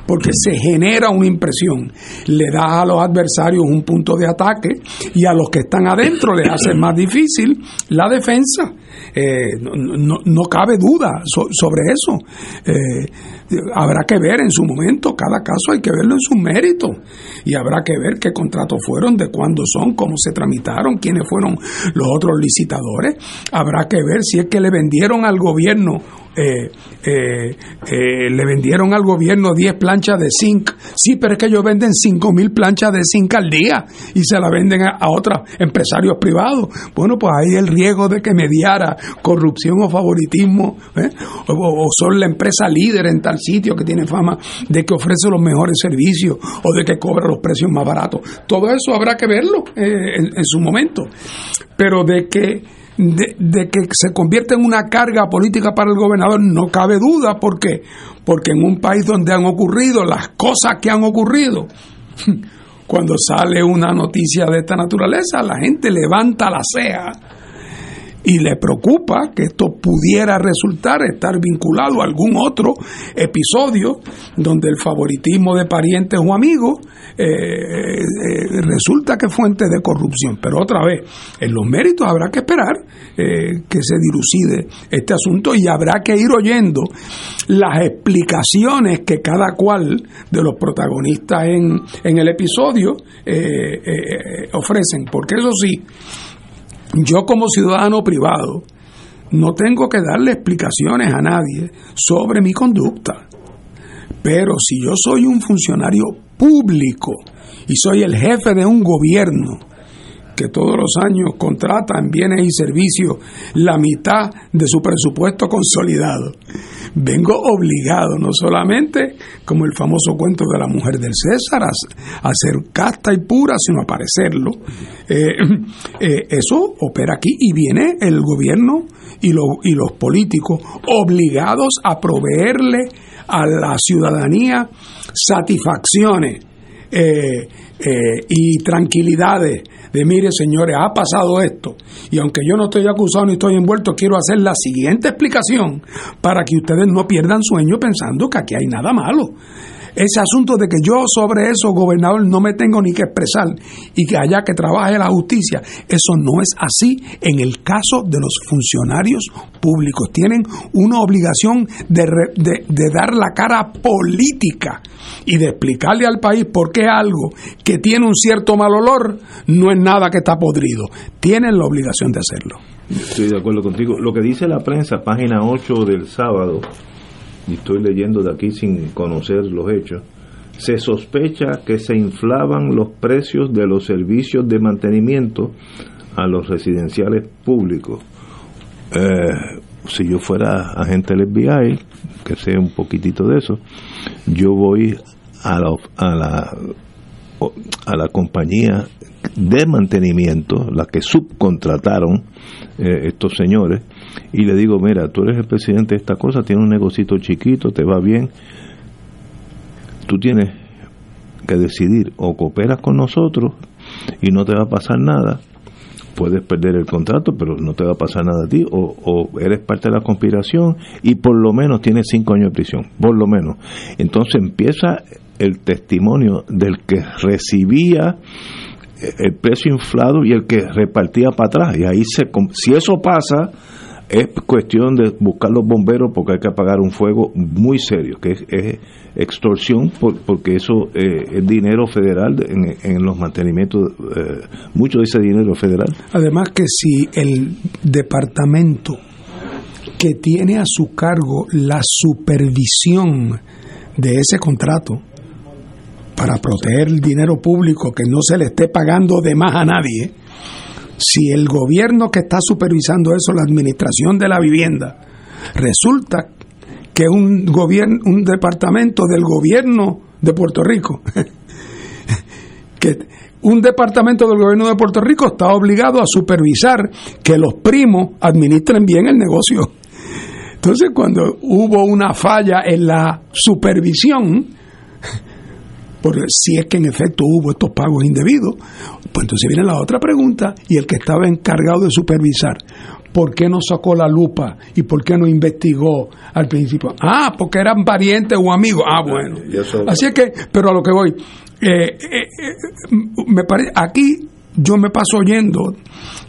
porque se genera una impresión, le da a los adversarios un punto de ataque y a los que están adentro les hace más difícil la defensa. Eh, no, cabe duda sobre eso. Eh, habrá que ver en su momento, cada caso hay que verlo en su mérito y habrá que ver qué contratos fueron, de cuándo son, cómo se tramitaron, quiénes fueron los otros licitadores. Habrá que ver si es que le vendieron al gobierno eh, eh, eh, le vendieron al gobierno 10 planchas de zinc. Sí, pero es que ellos venden 5 mil planchas de zinc al día y se la venden a, otros empresarios privados. Bueno, pues ahí el riesgo de que mediara corrupción o favoritismo, o, son la empresa líder en tal sitio que tiene fama de que ofrece los mejores servicios o de que cobra los precios más baratos. Todo eso habrá que verlo en su momento. Pero de que de, que se convierte en una carga política para el gobernador, no cabe duda. ¿Por qué? Porque en un país donde han ocurrido las cosas que han ocurrido, cuando sale una noticia de esta naturaleza, la gente levanta la ceja y le preocupa que esto pudiera resultar estar vinculado a algún otro episodio donde el favoritismo de parientes o amigos eh, eh, resulta que fuente de corrupción. Pero otra vez, en los méritos habrá que esperar eh, que se dilucide este asunto y habrá que ir oyendo las explicaciones que cada cual de los protagonistas en, en el episodio ofrecen. Porque eso sí, yo como ciudadano privado no tengo que darle explicaciones a nadie sobre mi conducta. Pero si yo soy un funcionario público y soy el jefe de un gobierno que todos los años contrata en bienes y servicios la mitad de su presupuesto consolidado, vengo obligado, no solamente como el famoso cuento de la mujer del César, a, ser casta y pura, sino a parecerlo. Eh, eh, eso opera aquí y viene el gobierno y, y los políticos obligados a proveerle a la ciudadanía satisfacciones eh, y tranquilidades de mire señores, ha pasado esto y aunque yo no estoy acusado ni estoy envuelto, quiero hacer la siguiente explicación para que ustedes no pierdan sueño pensando que aquí hay nada malo ese asunto de que yo sobre eso, gobernador, no me tengo ni que expresar y que haya que trabaje la justicia, eso no es así en el caso de los funcionarios públicos. Tienen una obligación de, de dar la cara política y de explicarle al país por qué algo que tiene un cierto mal olor no es nada que está podrido. Tienen la obligación de hacerlo. Estoy de acuerdo contigo. Lo que dice la prensa, página 8 del sábado, y estoy leyendo de aquí sin conocer los hechos, se sospecha que se inflaban los precios de los servicios de mantenimiento a los residenciales públicos. Eh, si yo fuera agente del FBI, que sé un poquitito de eso, yo voy a la, a la, a la compañía de mantenimiento, la que subcontrataron eh, estos señores, y le digo, mira, tú eres el presidente de esta cosa, tienes un negocito chiquito, te va bien, tú tienes que decidir o cooperas con nosotros y no te va a pasar nada, puedes perder el contrato, pero no te va a pasar nada a ti, o, o, eres parte de la conspiración y por lo menos tienes cinco años de prisión, por lo menos. Entonces empieza el testimonio del que recibía el precio inflado y el que repartía para atrás. Y ahí se, si eso pasa, es cuestión de buscar los bomberos porque hay que apagar un fuego muy serio, que es, extorsión, porque eso eh, es dinero federal en, los mantenimientos, eh, mucho de ese dinero federal. Además que si el departamento que tiene a su cargo la supervisión de ese contrato, para proteger el dinero público, que no se le esté pagando de más a nadie, si el gobierno que está supervisando eso, la administración de la vivienda, resulta que un gobierno, un departamento del gobierno de Puerto Rico, que un departamento del gobierno de Puerto Rico está obligado a supervisar que los primos administren bien el negocio. Entonces, cuando hubo una falla en la supervisión, porque si es que en efecto hubo estos pagos indebidos, pues entonces viene la otra pregunta y el que estaba encargado de supervisar, ¿por qué no sacó la lupa y por qué no investigó al principio? Ah, porque eran parientes o amigos. Ah, bueno. Así es que, pero a lo que voy, eh, eh, eh, me parece, aquí yo me paso oyendo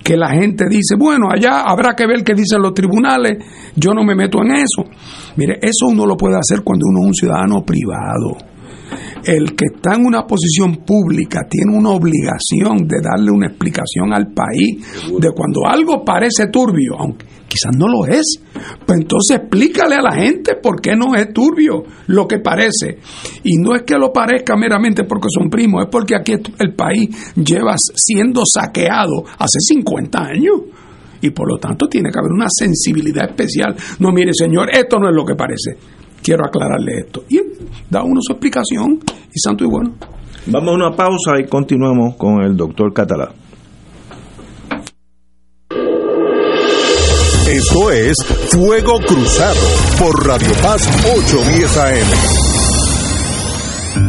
que la gente dice, bueno, allá habrá que ver qué dicen los tribunales, yo no me meto en eso. Mire, eso uno lo puede hacer cuando uno es un ciudadano privado el que está en una posición pública tiene una obligación de darle una explicación al país de cuando algo parece turbio, aunque quizás no lo es, pues entonces explícale a la gente por qué no es turbio lo que parece. Y no es que lo parezca meramente porque son primos, es porque aquí el país lleva siendo saqueado hace 50 años y por lo tanto tiene que haber una sensibilidad especial. No, mire señor, esto no es lo que parece quiero aclararle esto. Y da uno su explicación y santo y bueno. Vamos a una pausa y continuamos con el doctor Catalá. Esto es Fuego Cruzado por Radio Paz 810 AM.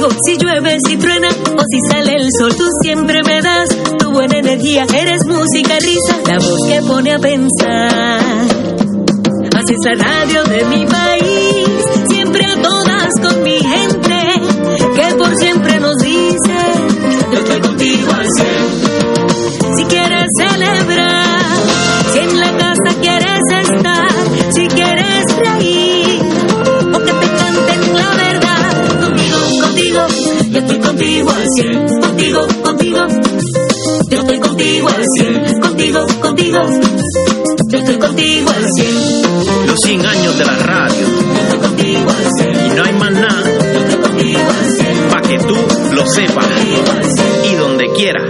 Conmigo. Si llueve, si truena o si sale el sol, tú siempre me das tu buena energía. Eres música, risa, la voz que pone a pensar. Así es la radio de mi país, siempre a todas con contigo, contigo, yo estoy contigo al cien. Los 100 años de la radio. Y no hay más nada. Para que tú lo sepas. Y donde quiera.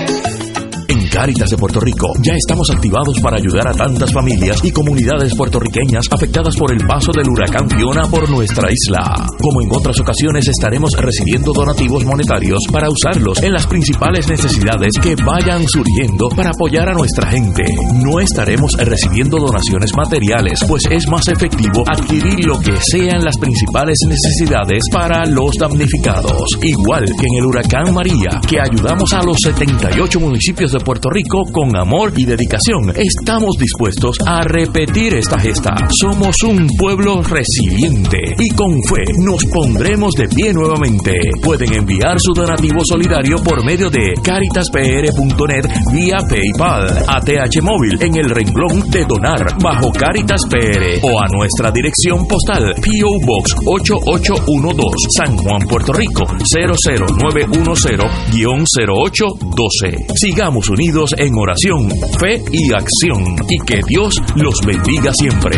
Cáritas de Puerto Rico ya estamos activados para ayudar a tantas familias y comunidades puertorriqueñas afectadas por el paso del huracán Fiona por nuestra isla. Como en otras ocasiones estaremos recibiendo donativos monetarios para usarlos en las principales necesidades que vayan surgiendo para apoyar a nuestra gente. No estaremos recibiendo donaciones materiales, pues es más efectivo adquirir lo que sean las principales necesidades para los damnificados. Igual que en el huracán María, que ayudamos a los 78 municipios de Puerto Rico con amor y dedicación. Estamos dispuestos a repetir esta gesta. Somos un pueblo resiliente y con fe nos pondremos de pie nuevamente. Pueden enviar su donativo solidario por medio de caritaspr.net vía PayPal, ATH móvil en el renglón de donar bajo Caritas PR o a nuestra dirección postal PO Box 8812 San Juan, Puerto Rico 00910-0812. Sigamos unidos en oración, fe y acción y que Dios los bendiga siempre.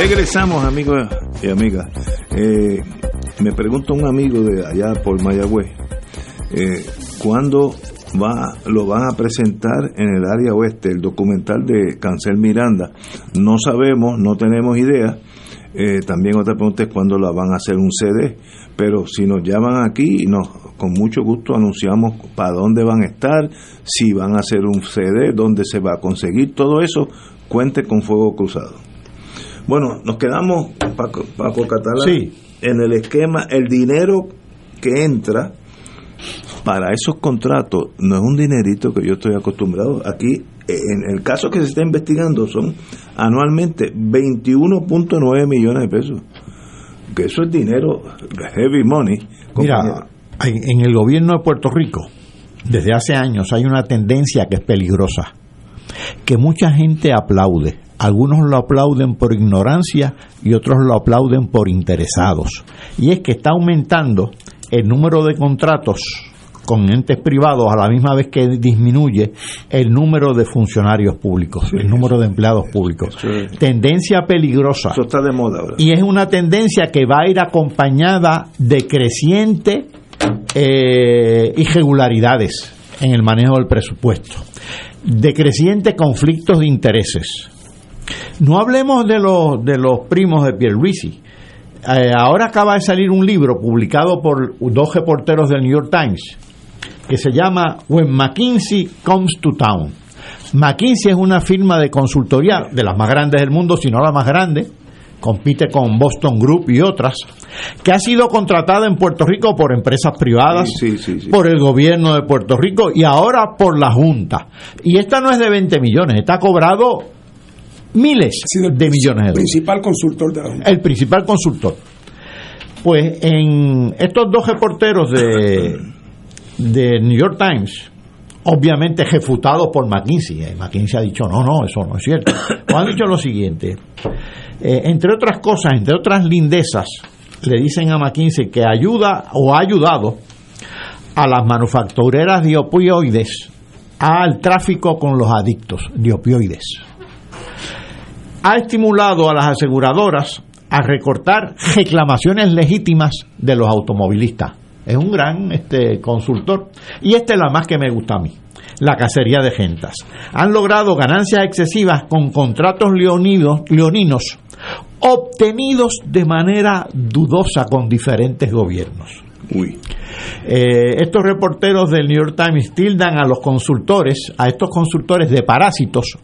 Regresamos, amigos y amigas. Eh, me pregunta un amigo de allá por Mayagüez, eh, ¿cuándo va, lo van a presentar en el área oeste, el documental de Cancel Miranda? No sabemos, no tenemos idea. Eh, también otra pregunta es cuándo la van a hacer un CD, pero si nos llaman aquí, nos, con mucho gusto anunciamos para dónde van a estar, si van a hacer un CD, dónde se va a conseguir, todo eso, cuente con Fuego Cruzado. Bueno, nos quedamos, Paco, Paco Catalán, Sí. en el esquema, el dinero que entra para esos contratos no es un dinerito que yo estoy acostumbrado. Aquí, en el caso que se está investigando, son anualmente 21.9 millones de pesos. Que eso es dinero, heavy money. Mira, compañero. en el gobierno de Puerto Rico, desde hace años hay una tendencia que es peligrosa, que mucha gente aplaude. Algunos lo aplauden por ignorancia y otros lo aplauden por interesados. Y es que está aumentando el número de contratos con entes privados a la misma vez que disminuye el número de funcionarios públicos, el número de empleados públicos. Tendencia peligrosa. Eso está de moda ahora. Y es una tendencia que va a ir acompañada de creciente eh, irregularidades en el manejo del presupuesto, de crecientes conflictos de intereses. No hablemos de los, de los primos de Pierluisi. Eh, ahora acaba de salir un libro publicado por dos reporteros del New York Times que se llama When McKinsey Comes to Town. McKinsey es una firma de consultoría de las más grandes del mundo, si no la más grande, compite con Boston Group y otras, que ha sido contratada en Puerto Rico por empresas privadas, Sí, sí, sí, sí. por el gobierno de Puerto Rico y ahora por la Junta. Y esta no es de 20 millones, está cobrado miles de millones de dólares. Principal consultor de la Junta. El principal consultor. Pues en estos dos reporteros de, de New York Times, obviamente refutados por McKinsey. eh, McKinsey ha dicho, no, no, eso no es cierto. Pues han dicho lo siguiente, eh, entre otras cosas, entre otras lindezas, le dicen a McKinsey que ayuda o ha ayudado a las manufactureras de opioides al tráfico con los adictos de opioides. Ha estimulado a las aseguradoras a recortar reclamaciones legítimas de los automovilistas. Es un gran este, consultor. Y esta es la más que me gusta a mí, la cacería de gentas. Han logrado ganancias excesivas con contratos leonidos, leoninos obtenidos de manera dudosa con diferentes gobiernos. Eh, estos reporteros del New York Times tildan a los consultores, a estos consultores de parásitos,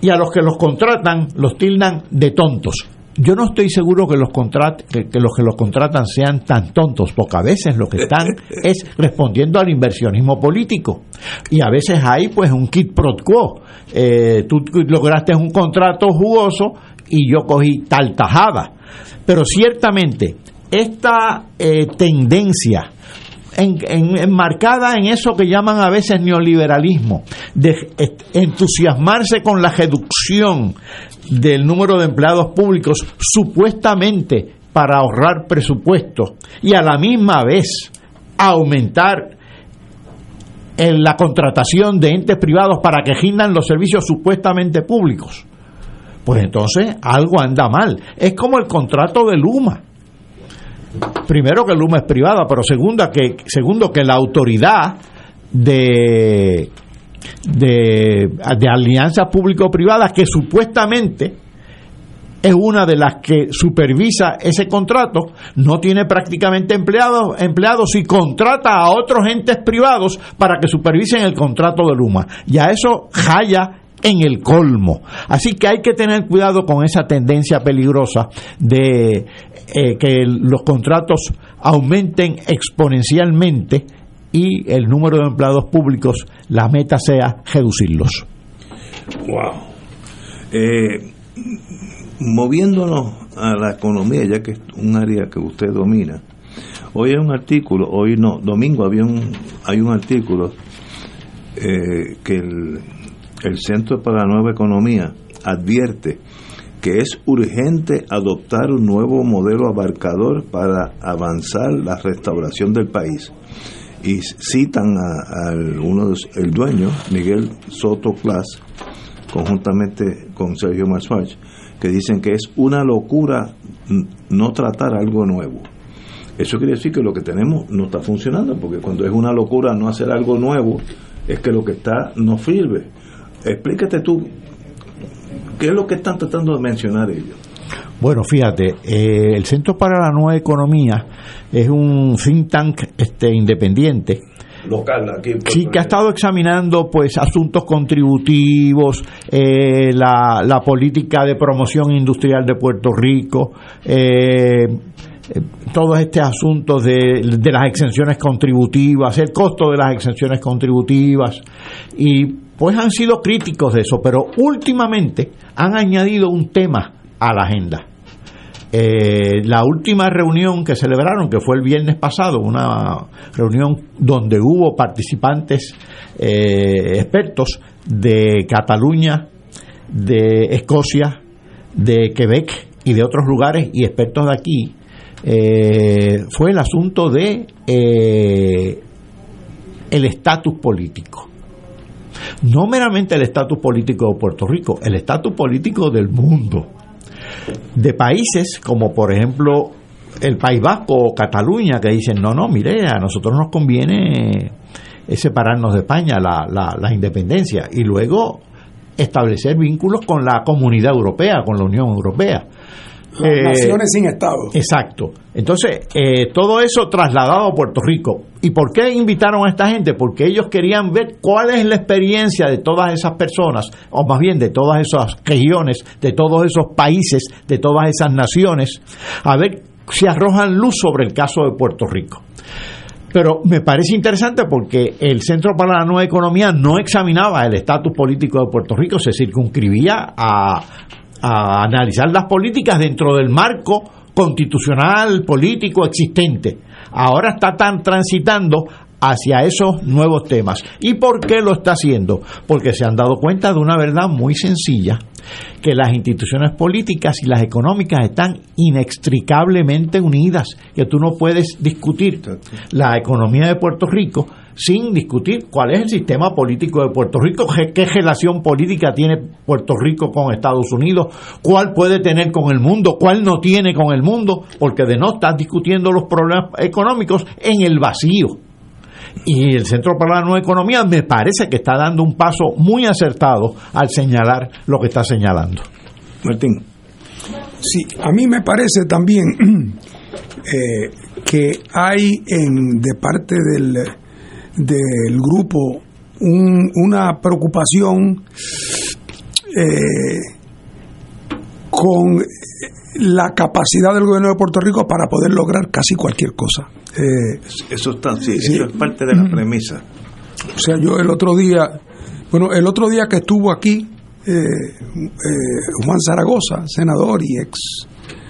y a los que los contratan los tildan de tontos. Yo no estoy seguro que los, contrat que, que los que los contratan sean tan tontos, porque a veces lo que están es respondiendo al inversionismo político. Y a veces hay pues un kit pro quo. Eh, tú lograste un contrato jugoso y yo cogí tal tajada. Pero ciertamente esta eh, tendencia en- en- enmarcada en eso que llaman a veces neoliberalismo, de entusiasmarse con la reducción del número de empleados públicos supuestamente para ahorrar presupuesto y a la misma vez aumentar en la contratación de entes privados para que rindan los servicios supuestamente públicos. Pues entonces algo anda mal. Es como el contrato de Luma primero que Luma es privada, pero segunda que, segundo que la autoridad de, de, alianzas público-privadas que supuestamente es una de las que supervisa ese contrato, no tiene prácticamente empleados, empleados y contrata a otros entes privados para que supervisen el contrato de Luma. Ya eso jaya en el colmo. Así que hay que tener cuidado con esa tendencia peligrosa de eh, que los contratos aumenten exponencialmente y el número de empleados públicos, la meta sea reducirlos. Wow. Eh, moviéndonos a la economía, ya que es un área que usted domina, hoy hay un artículo, hoy no, domingo había un, hay un artículo eh, que el, el Centro para la Nueva Economía advierte que es urgente adoptar un nuevo modelo abarcador para avanzar la restauración del país. Y citan a, uno de, el dueño, Miguel Soto Plas, conjuntamente con Sergio Marswatch, que dicen que es una locura no tratar algo nuevo. Eso quiere decir que lo que tenemos no está funcionando, porque cuando es una locura no hacer algo nuevo, es que lo que está no sirve. Explícate tú, ¿qué es lo que están tratando de mencionar ellos? Bueno, fíjate, eh, el Centro para la Nueva Economía es un think tank este, independiente. Local, aquí en Sí, que ha estado examinando pues asuntos contributivos, eh, la, la política de promoción industrial de Puerto Rico, eh, eh, todos estos asuntos de, de las exenciones contributivas, el costo de las exenciones contributivas, y pues han sido críticos de eso, pero últimamente han añadido un tema a la agenda. Eh, la última reunión que celebraron, que fue el viernes pasado, una reunión donde hubo participantes eh, expertos de Cataluña, de Escocia, de Quebec y de otros lugares y expertos de aquí, eh, fue el asunto de el estatus político. No meramente el estatus político de Puerto Rico, el estatus político del mundo de países como por ejemplo el País Vasco o Cataluña que dicen no, no, mire, a nosotros nos conviene eh, separarnos de España, la, la, la independencia y luego establecer vínculos con la comunidad europea, con la Unión Europea. Las naciones sin Estado. Exacto. Entonces, eh, todo eso trasladado a Puerto Rico. ¿Y por qué invitaron a esta gente? Porque ellos querían ver cuál es la experiencia de todas esas personas, o más bien de todas esas regiones, de todos esos países, de todas esas naciones, a ver si arrojan luz sobre el caso de Puerto Rico. Pero me parece interesante porque el Centro para la Nueva Economía no examinaba el estatus político de Puerto Rico, se circunscribía a, a analizar las políticas dentro del marco constitucional, político existente. Ahora está tan transitando hacia esos nuevos temas. ¿Y por qué lo está haciendo? Porque se han dado cuenta de una verdad muy sencilla, que las instituciones políticas y las económicas están inextricablemente unidas, que tú no puedes discutir la economía de Puerto Rico sin discutir cuál es el sistema político de Puerto Rico, qué, qué relación política tiene Puerto Rico con Estados Unidos, cuál puede tener con el mundo, cuál no tiene con el mundo, porque de no estás discutiendo los problemas económicos en el vacío. Y el Centro para la Nueva Economía me parece que está dando un paso muy acertado al señalar lo que está señalando. Martín. Sí, a mí me parece también eh, que hay en, de parte del, del grupo un- una preocupación eh, con la capacidad del gobierno de Puerto Rico para poder lograr casi cualquier cosa. Eh, Eso está, sí, Sí. eso es parte de la premisa. o sea, yo el otro día, bueno, el otro día que estuvo aquí eh, eh, Juan Zaragoza, senador y ex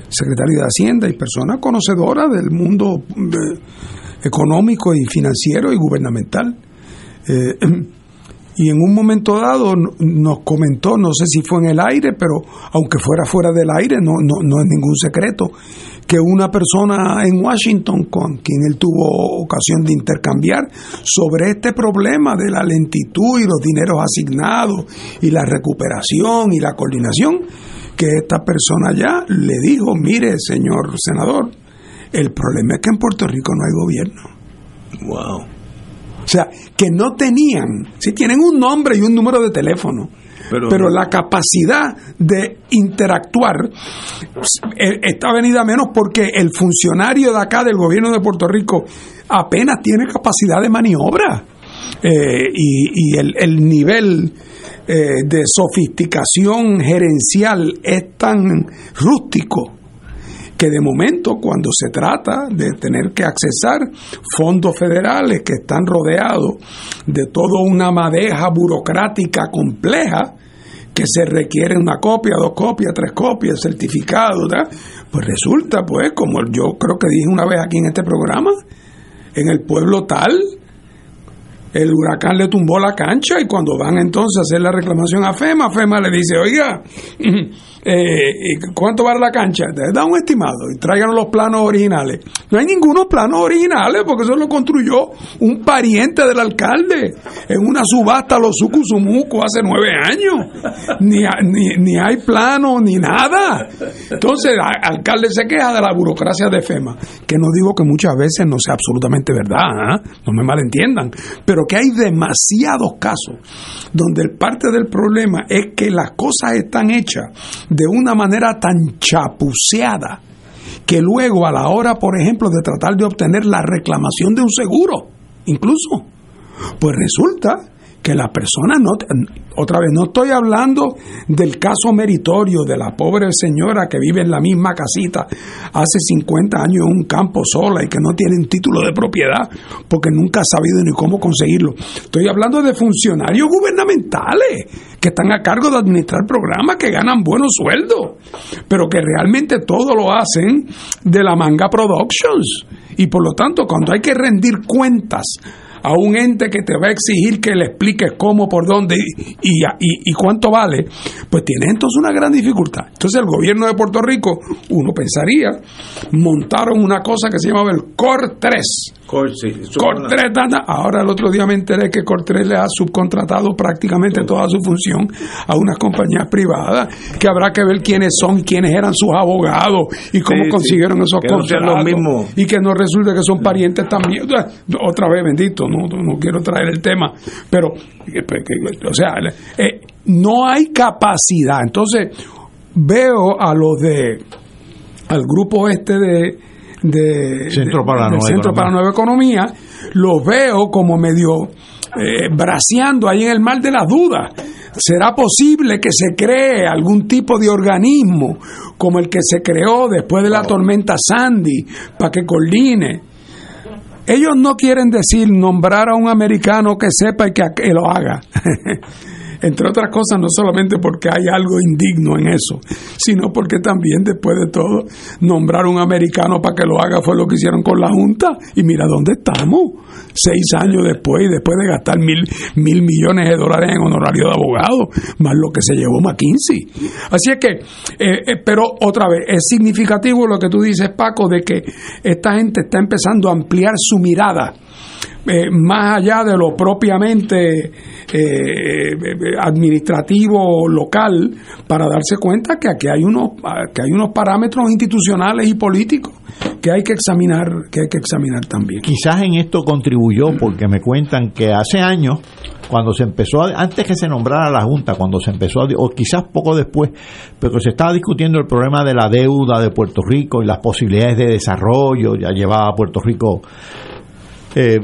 secretario de Hacienda y persona conocedora del mundo económico y financiero y gubernamental. Eh, y en un momento dado no- nos comentó, no sé si fue en el aire, pero aunque fuera fuera del aire, no, no, no es ningún secreto, que una persona en Washington con quien él tuvo ocasión de intercambiar sobre este problema de la lentitud y los dineros asignados y la recuperación y la coordinación, que esta persona ya le dijo, mire señor senador, el problema es que en Puerto Rico no hay gobierno. Wow. O sea, que no tenían, sí tienen un nombre y un número de teléfono, Pero- pero, la capacidad de interactuar eh, está venida a menos porque el funcionario de acá del gobierno de Puerto Rico apenas tiene capacidad de maniobra. Eh, y, y el, el nivel eh, de sofisticación gerencial es tan rústico que de momento cuando se trata de tener que accesar fondos federales que están rodeados de toda una madeja burocrática compleja, que se requiere una copia, dos copias, tres copias, certificado, pues resulta, pues, como yo creo que dije una vez aquí en este programa, en el pueblo tal, el huracán le tumbó la cancha y cuando van entonces a hacer la reclamación a FEMA, FEMA le dice, oiga, eh, ¿y ¿cuánto vale la cancha? Da un estimado y traigan los planos originales. No hay ningunos planos originales porque eso lo construyó un pariente del alcalde en una subasta a los Sucusumuco hace nueve años. Ni, ni, ni hay plano ni nada. Entonces, el alcalde se queja de la burocracia de FEMA, que no digo que muchas veces no sea absolutamente verdad, ¿ah? no me malentiendan, pero que hay demasiados casos donde parte del problema es que las cosas están hechas de una manera tan chapuceada que luego a la hora, por ejemplo, de tratar de obtener la reclamación de un seguro, incluso, pues resulta que la persona no, otra vez, no estoy hablando del caso meritorio de la pobre señora que vive en la misma casita hace 50 años en un campo sola y que no tiene un título de propiedad porque nunca ha sabido ni cómo conseguirlo. Estoy hablando de funcionarios gubernamentales que están a cargo de administrar programas que ganan buenos sueldos, pero que realmente todo lo hacen de la manga Productions. Y por lo tanto, cuando hay que rendir cuentas a un ente que te va a exigir que le expliques cómo, por dónde y, y, y- y cuánto vale, pues tiene entonces una gran dificultad. Entonces el gobierno de Puerto Rico, uno pensaría, montaron una cosa que se llamaba el COR 3. Cor- sí, Cor es una- 3, tanda. ahora el otro día me enteré que Cor 3 le ha subcontratado prácticamente toda su función a unas compañías privadas, que habrá que ver quiénes son, quiénes eran sus abogados y cómo Sí, sí. consiguieron esos no contratos. Y que no resulte que son parientes también. Otra vez, bendito, no, no quiero traer el tema, pero, eh, pues, o sea, eh, no hay capacidad. Entonces, veo a los de, al grupo este de, de Centro para la del Nueva Centro Economía. para la Nueva Economía, los veo como medio eh, braceando ahí en el mar de las dudas. ¿Será posible que se cree algún tipo de organismo como el que se creó después de la tormenta Sandy para que coordine? Ellos no quieren decir nombrar a un americano que sepa y que, lo haga. Entre otras cosas, no solamente porque hay algo indigno en eso, sino porque también, después de todo, nombrar un americano para que lo haga fue lo que hicieron con la Junta. Y mira dónde estamos, seis años después, después de gastar mil, mil millones de dólares en honorario de abogado, más lo que se llevó McKinsey. Así es que, eh, eh, pero otra vez, es significativo lo que tú dices, Paco, de que esta gente está empezando a ampliar su mirada eh, más allá de lo propiamente eh, administrativo local para darse cuenta que aquí hay unos que hay unos parámetros institucionales y políticos que hay que examinar que hay que examinar también. Quizás en esto contribuyó porque me cuentan que hace años, cuando se empezó, a- antes que se nombrara la Junta, cuando se empezó, a- o quizás poco después, pero se estaba discutiendo el problema de la deuda de Puerto Rico y las posibilidades de desarrollo, ya llevaba a Puerto Rico eh,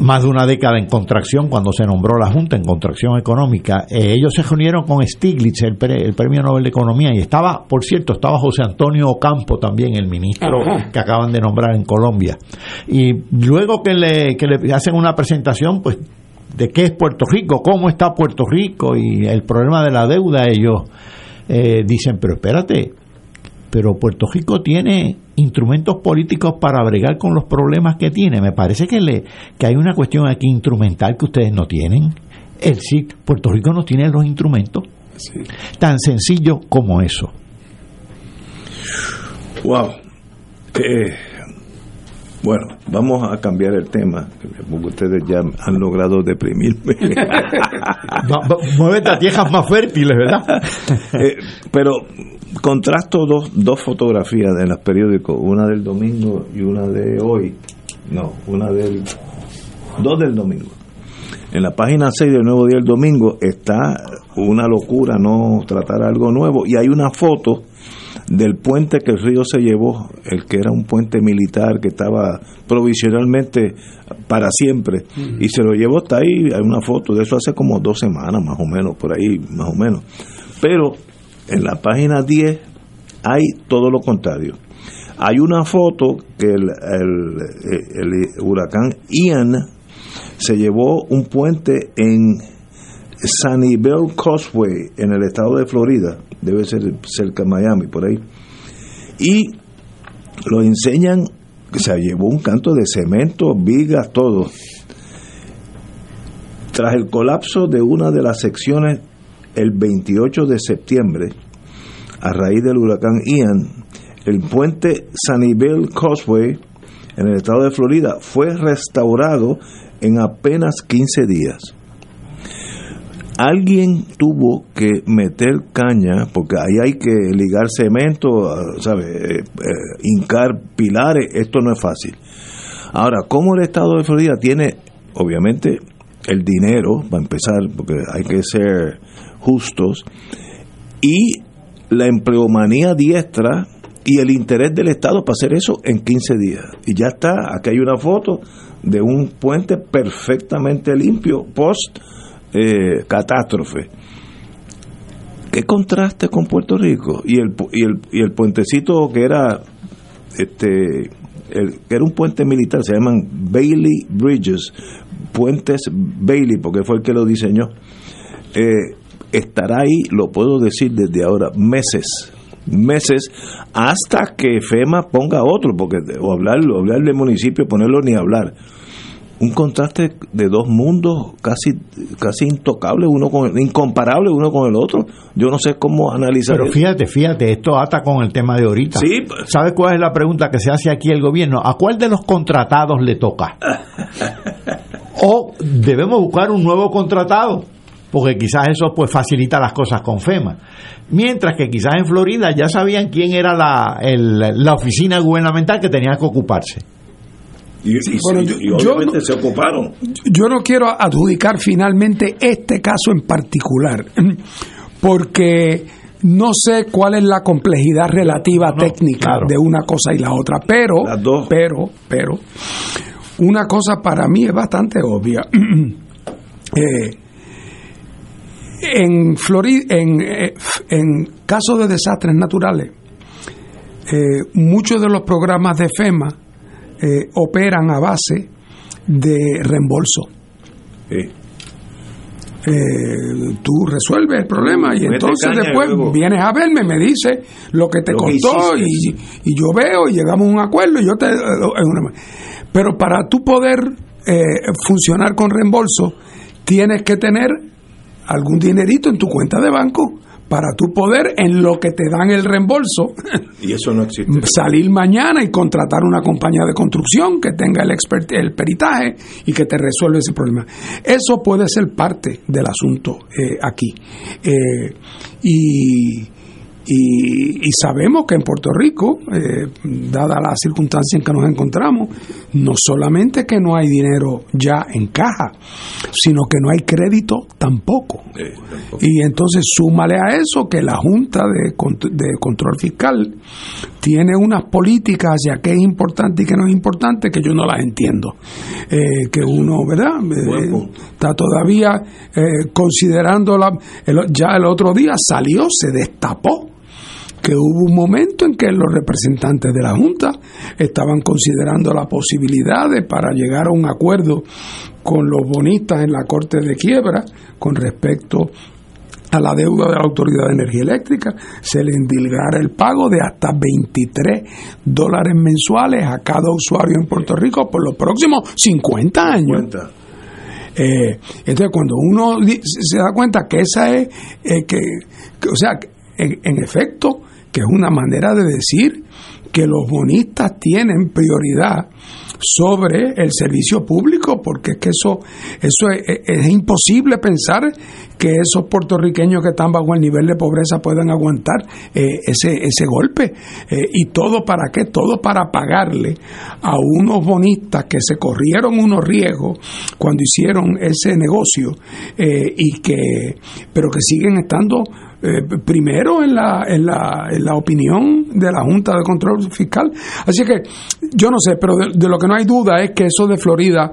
más de una década en contracción cuando se nombró la Junta en contracción económica. Eh, ellos se reunieron con Stiglitz, el, pre- el premio Nobel de Economía, y estaba, por cierto, estaba José Antonio Ocampo también, el ministro Ajá. que acaban de nombrar en Colombia. Y luego que le, que le hacen una presentación, pues, de qué es Puerto Rico, cómo está Puerto Rico y el problema de la deuda, ellos eh, dicen, pero espérate, pero Puerto Rico tiene instrumentos políticos para bregar con los problemas que tiene. Me parece que, le, que hay una cuestión aquí instrumental que ustedes no tienen. Es decir, Puerto Rico no tiene los instrumentos. Tan sencillo como eso. Wow. Eh, bueno, vamos a cambiar el tema, porque ustedes ya han logrado deprimirme. Muévete a tierras más fértiles, ¿verdad? Eh, pero contrasto dos, dos fotografías de los periódicos, una del domingo y una de hoy. No, una del... Dos del domingo. En la página 6 del Nuevo Día del Domingo está una locura no tratar algo nuevo y hay una foto del puente que el río se llevó, el que era un puente militar que estaba provisionalmente para siempre y se lo llevó hasta ahí, hay una foto de eso hace como dos semanas más o menos, por ahí más o menos. Pero en la página 10 hay todo lo contrario. Hay una foto que el, huracán Ian se llevó un puente en Sunnyvale Causeway, en el estado de Florida, debe ser cerca de Miami, por ahí. Y lo enseñan, se llevó un canto de cemento, vigas, todo. Tras el colapso de una de las secciones el 28 de septiembre, a raíz del huracán Ian, el puente Sunnyvale Causeway en el estado de Florida fue restaurado en apenas 15 días. Alguien tuvo que meter caña, porque ahí hay que ligar cemento, ¿sabe? Eh, eh, hincar pilares, esto no es fácil. Ahora, ¿cómo el estado de Florida tiene, obviamente, el dinero, para empezar, porque hay que ser justos, y la empleomanía diestra y el interés del Estado para hacer eso en 15 días. Y ya está, aquí hay una foto de un puente perfectamente limpio post eh, catástrofe. ¿Qué contraste con Puerto Rico? Y el, y el, y el puentecito que era este que era un puente militar, se llaman Bailey Bridges, puentes Bailey, porque fue el que lo diseñó. Eh, estará ahí, lo puedo decir desde ahora, meses, meses, hasta que FEMA ponga otro, porque o hablarlo, hablar del municipio, ponerlo ni hablar. Un contraste de dos mundos casi casi intocables, uno con incomparable uno con el otro. Yo no sé cómo analizar Pero fíjate, fíjate, esto ata con el tema de ahorita. Sí. ¿Sabes cuál es la pregunta que se hace aquí el gobierno? ¿A cuál de los contratados le toca? o debemos buscar un nuevo contratado, porque quizás eso pues facilita las cosas con FEMA. Mientras que quizás en Florida ya sabían quién era la, el- la oficina gubernamental que tenía que ocuparse. Y, y- bueno, y- yo- y yo obviamente no- se ocuparon. Yo no quiero adjudicar finalmente este caso en particular, porque no sé cuál es la complejidad relativa técnica claro. de una cosa y la otra, pero, pero, pero, una cosa para mí es bastante obvia. Eh, en Florida, en, eh, en casos de desastres naturales, eh, muchos de los programas de FEMA eh, operan a base de reembolso. Eh, tú resuelves el problema y entonces después luego- vienes a verme, me dice lo que te Lo que costó y, yo veo y llegamos a un acuerdo y yo te... pero para tú poder funcionar con reembolso tienes que tener algún dinerito en tu cuenta de banco para tú poder en lo que te dan el reembolso Y eso no existe. salir mañana y contratar una compañía de construcción que tenga el, expert- el peritaje y que te resuelva ese problema. Eso puede ser parte del asunto eh, aquí. Eh, y, y- y sabemos que en Puerto Rico, eh, dada la circunstancia en que nos encontramos, no solamente que no hay dinero ya en caja, sino que no hay crédito tampoco. Y entonces súmale a eso que la Junta de, de Control Fiscal tiene unas políticas hacia qué es importante y qué no es importante que yo no las entiendo. Eh, que uno, ¿verdad? Eh, está todavía eh, considerando, la, el- ya el otro día salió, se destapó que hubo un momento en que los representantes de la Junta estaban considerando la posibilidad de para llegar a un acuerdo con los bonistas en la Corte de Quiebra con respecto a la deuda de la Autoridad de Energía Eléctrica, se le endilgara el pago de hasta 23 dólares mensuales a cada usuario en Puerto Rico por los próximos 50 años. Eh, entonces, cuando uno se da cuenta que esa es, eh, que, que, o sea, en, en efecto, que es una manera de decir que los bonistas tienen prioridad sobre el servicio público, porque es que eso, eso es, es- imposible pensar que esos puertorriqueños que están bajo el nivel de pobreza puedan aguantar eh, ese, ese golpe. Eh, y todo para qué? Todo para pagarle a unos bonistas que se corrieron unos riesgos cuando hicieron ese negocio eh, y que, pero que siguen estando eh, primero en la, en, la, en la opinión de la Junta de Control Fiscal. Así que yo no sé, pero de, de lo que no hay duda es que eso de Florida,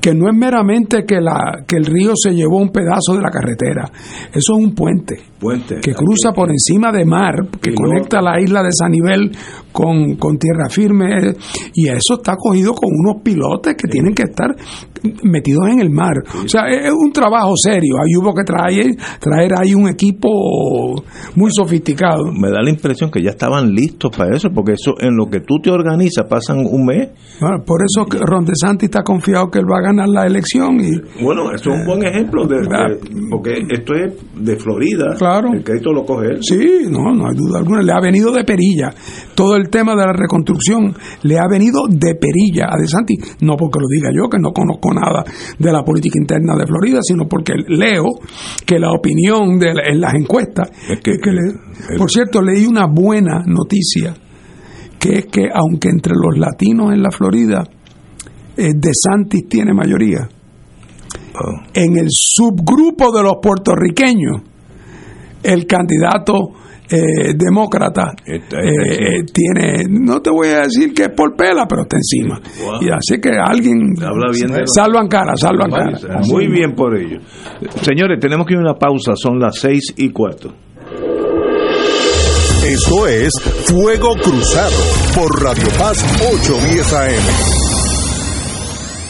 que no es meramente que, la, que el río se llevó un pedazo de la carretera, eso es un puente Puente. que cruza por encima de mar, que conecta la isla de San Nivel con, con tierra firme, y eso está cogido con unos pilotes que tienen que estar metidos en el mar. O sea, es un trabajo serio. Ahí hubo que traer, traer ahí un equipo muy sofisticado. Me da la impresión que ya estaban listos para eso, porque eso en lo que tú te organizas pasan un mes. Bueno, por eso que Ron DeSantis está confiado que él va a ganar la elección y Bueno, eso es un buen ejemplo, de, de- porque esto es de Florida. Claro. El crédito lo coge él. Sí, no, no hay duda alguna. Le ha venido de perilla. Todo el tema de la reconstrucción le ha venido de perilla a De Santis. No porque lo diga yo, que no conozco nada de la política interna de Florida, sino porque leo que la opinión de la- en las encuestas. que, que le- por cierto, leí una buena noticia, que es que aunque entre los latinos en la Florida, eh, De Santis tiene mayoría. En el subgrupo de los puertorriqueños, el candidato eh, demócrata eh, eh, tiene, no te voy a decir que es por pela, pero está encima. Wow. Y así que alguien Habla bien de- salvan cara, salvan cara. Muy bien por ello. Señores, tenemos que ir a una pausa, son las seis y cuarto. Esto es Fuego Cruzado por Radio Paz 810 AM.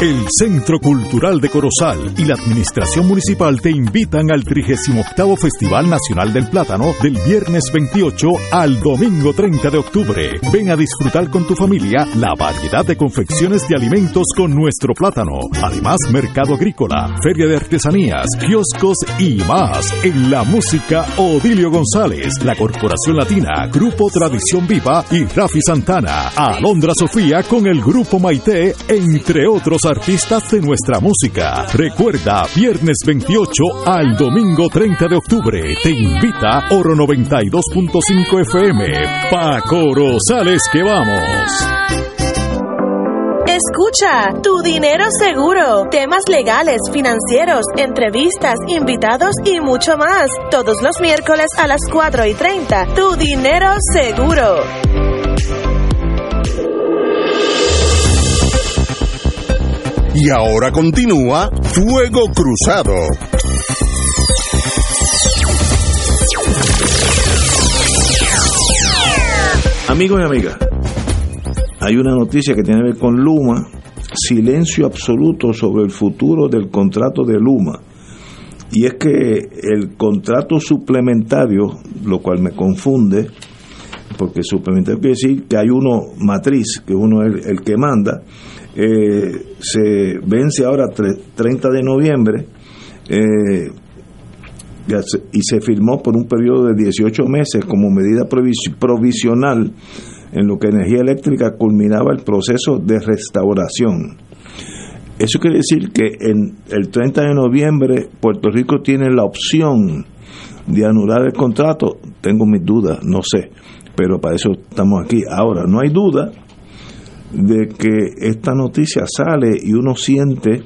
El Centro Cultural de Corozal y la Administración Municipal te invitan al 38 Festival Nacional del Plátano del viernes 28 al domingo 30 de octubre. Ven a disfrutar con tu familia la variedad de confecciones de alimentos con nuestro plátano. Además, mercado agrícola, feria de artesanías, kioscos y más. En la música, Odilio González, la Corporación Latina, Grupo Tradición Viva y Rafi Santana. Alondra Sofía con el Grupo Maite, entre otros artistas de nuestra música. Recuerda, viernes 28 al domingo 30 de octubre, te invita Oro 92.5 FM. Pa Corozales que vamos. Escucha, tu dinero seguro, temas legales, financieros, entrevistas, invitados y mucho más. Todos los miércoles a las 4 y 30. Tu dinero seguro. Y ahora continúa Fuego Cruzado. Amigos y amigas, hay una noticia que tiene que ver con Luma, silencio absoluto sobre el futuro del contrato de Luma. Y es que el contrato suplementario, lo cual me confunde, porque suplementario quiere decir que hay uno matriz, que uno es el que manda, eh, se vence ahora 30 de noviembre eh, y se firmó por un periodo de 18 meses como medida provisional en lo que energía eléctrica culminaba el proceso de restauración. Eso quiere decir que en el 30 de noviembre Puerto Rico tiene la opción de anular el contrato. Tengo mis dudas, no sé, pero para eso estamos aquí. Ahora, no hay duda de que esta noticia sale y uno siente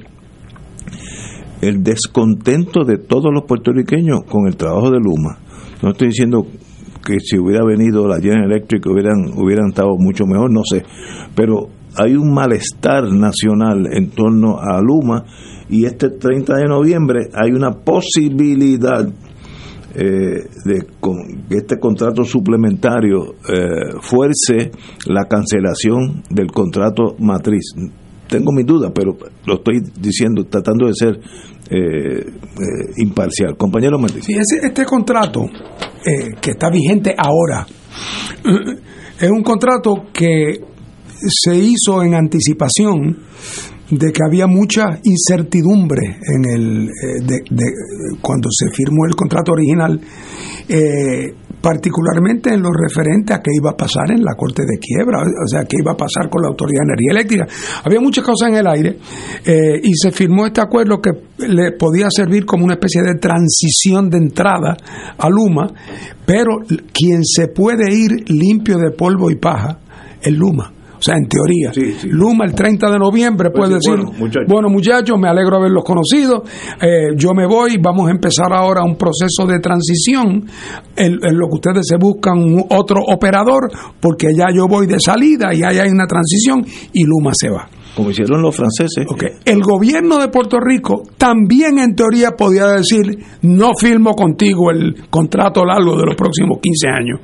el descontento de todos los puertorriqueños con el trabajo de Luma. No estoy diciendo que si hubiera venido la General Electric hubieran, hubieran estado mucho mejor, no sé, pero hay un malestar nacional en torno a Luma y este 30 de noviembre hay una posibilidad eh, de que este contrato suplementario eh, fuerce la cancelación del contrato matriz. Tengo mis dudas, pero lo estoy diciendo, tratando de ser eh, imparcial. Compañero Martín. Sí, ese, este contrato que está vigente ahora es un contrato que se hizo en anticipación de que había mucha incertidumbre en el eh, de, cuando se firmó el contrato original eh, particularmente en lo referente a qué iba a pasar en la corte de quiebra, o sea, qué iba a pasar con la Autoridad de Energía Eléctrica. Había muchas cosas en el aire eh, y se firmó este acuerdo que le podía servir como una especie de transición de entrada a Luma, pero quien se puede ir limpio de polvo y paja es Luma. O sea, en teoría. Luma el 30 de noviembre Pues puede decir, bueno muchachos. me alegro de haberlos conocido, eh, yo me voy, vamos a empezar ahora un proceso de transición en, en lo que ustedes se buscan un otro operador, porque ya yo voy de salida y ahí hay una transición y Luma se va. Como hicieron los franceses. El gobierno de Puerto Rico también en teoría podía decir, no firmo contigo el contrato largo de los próximos 15 años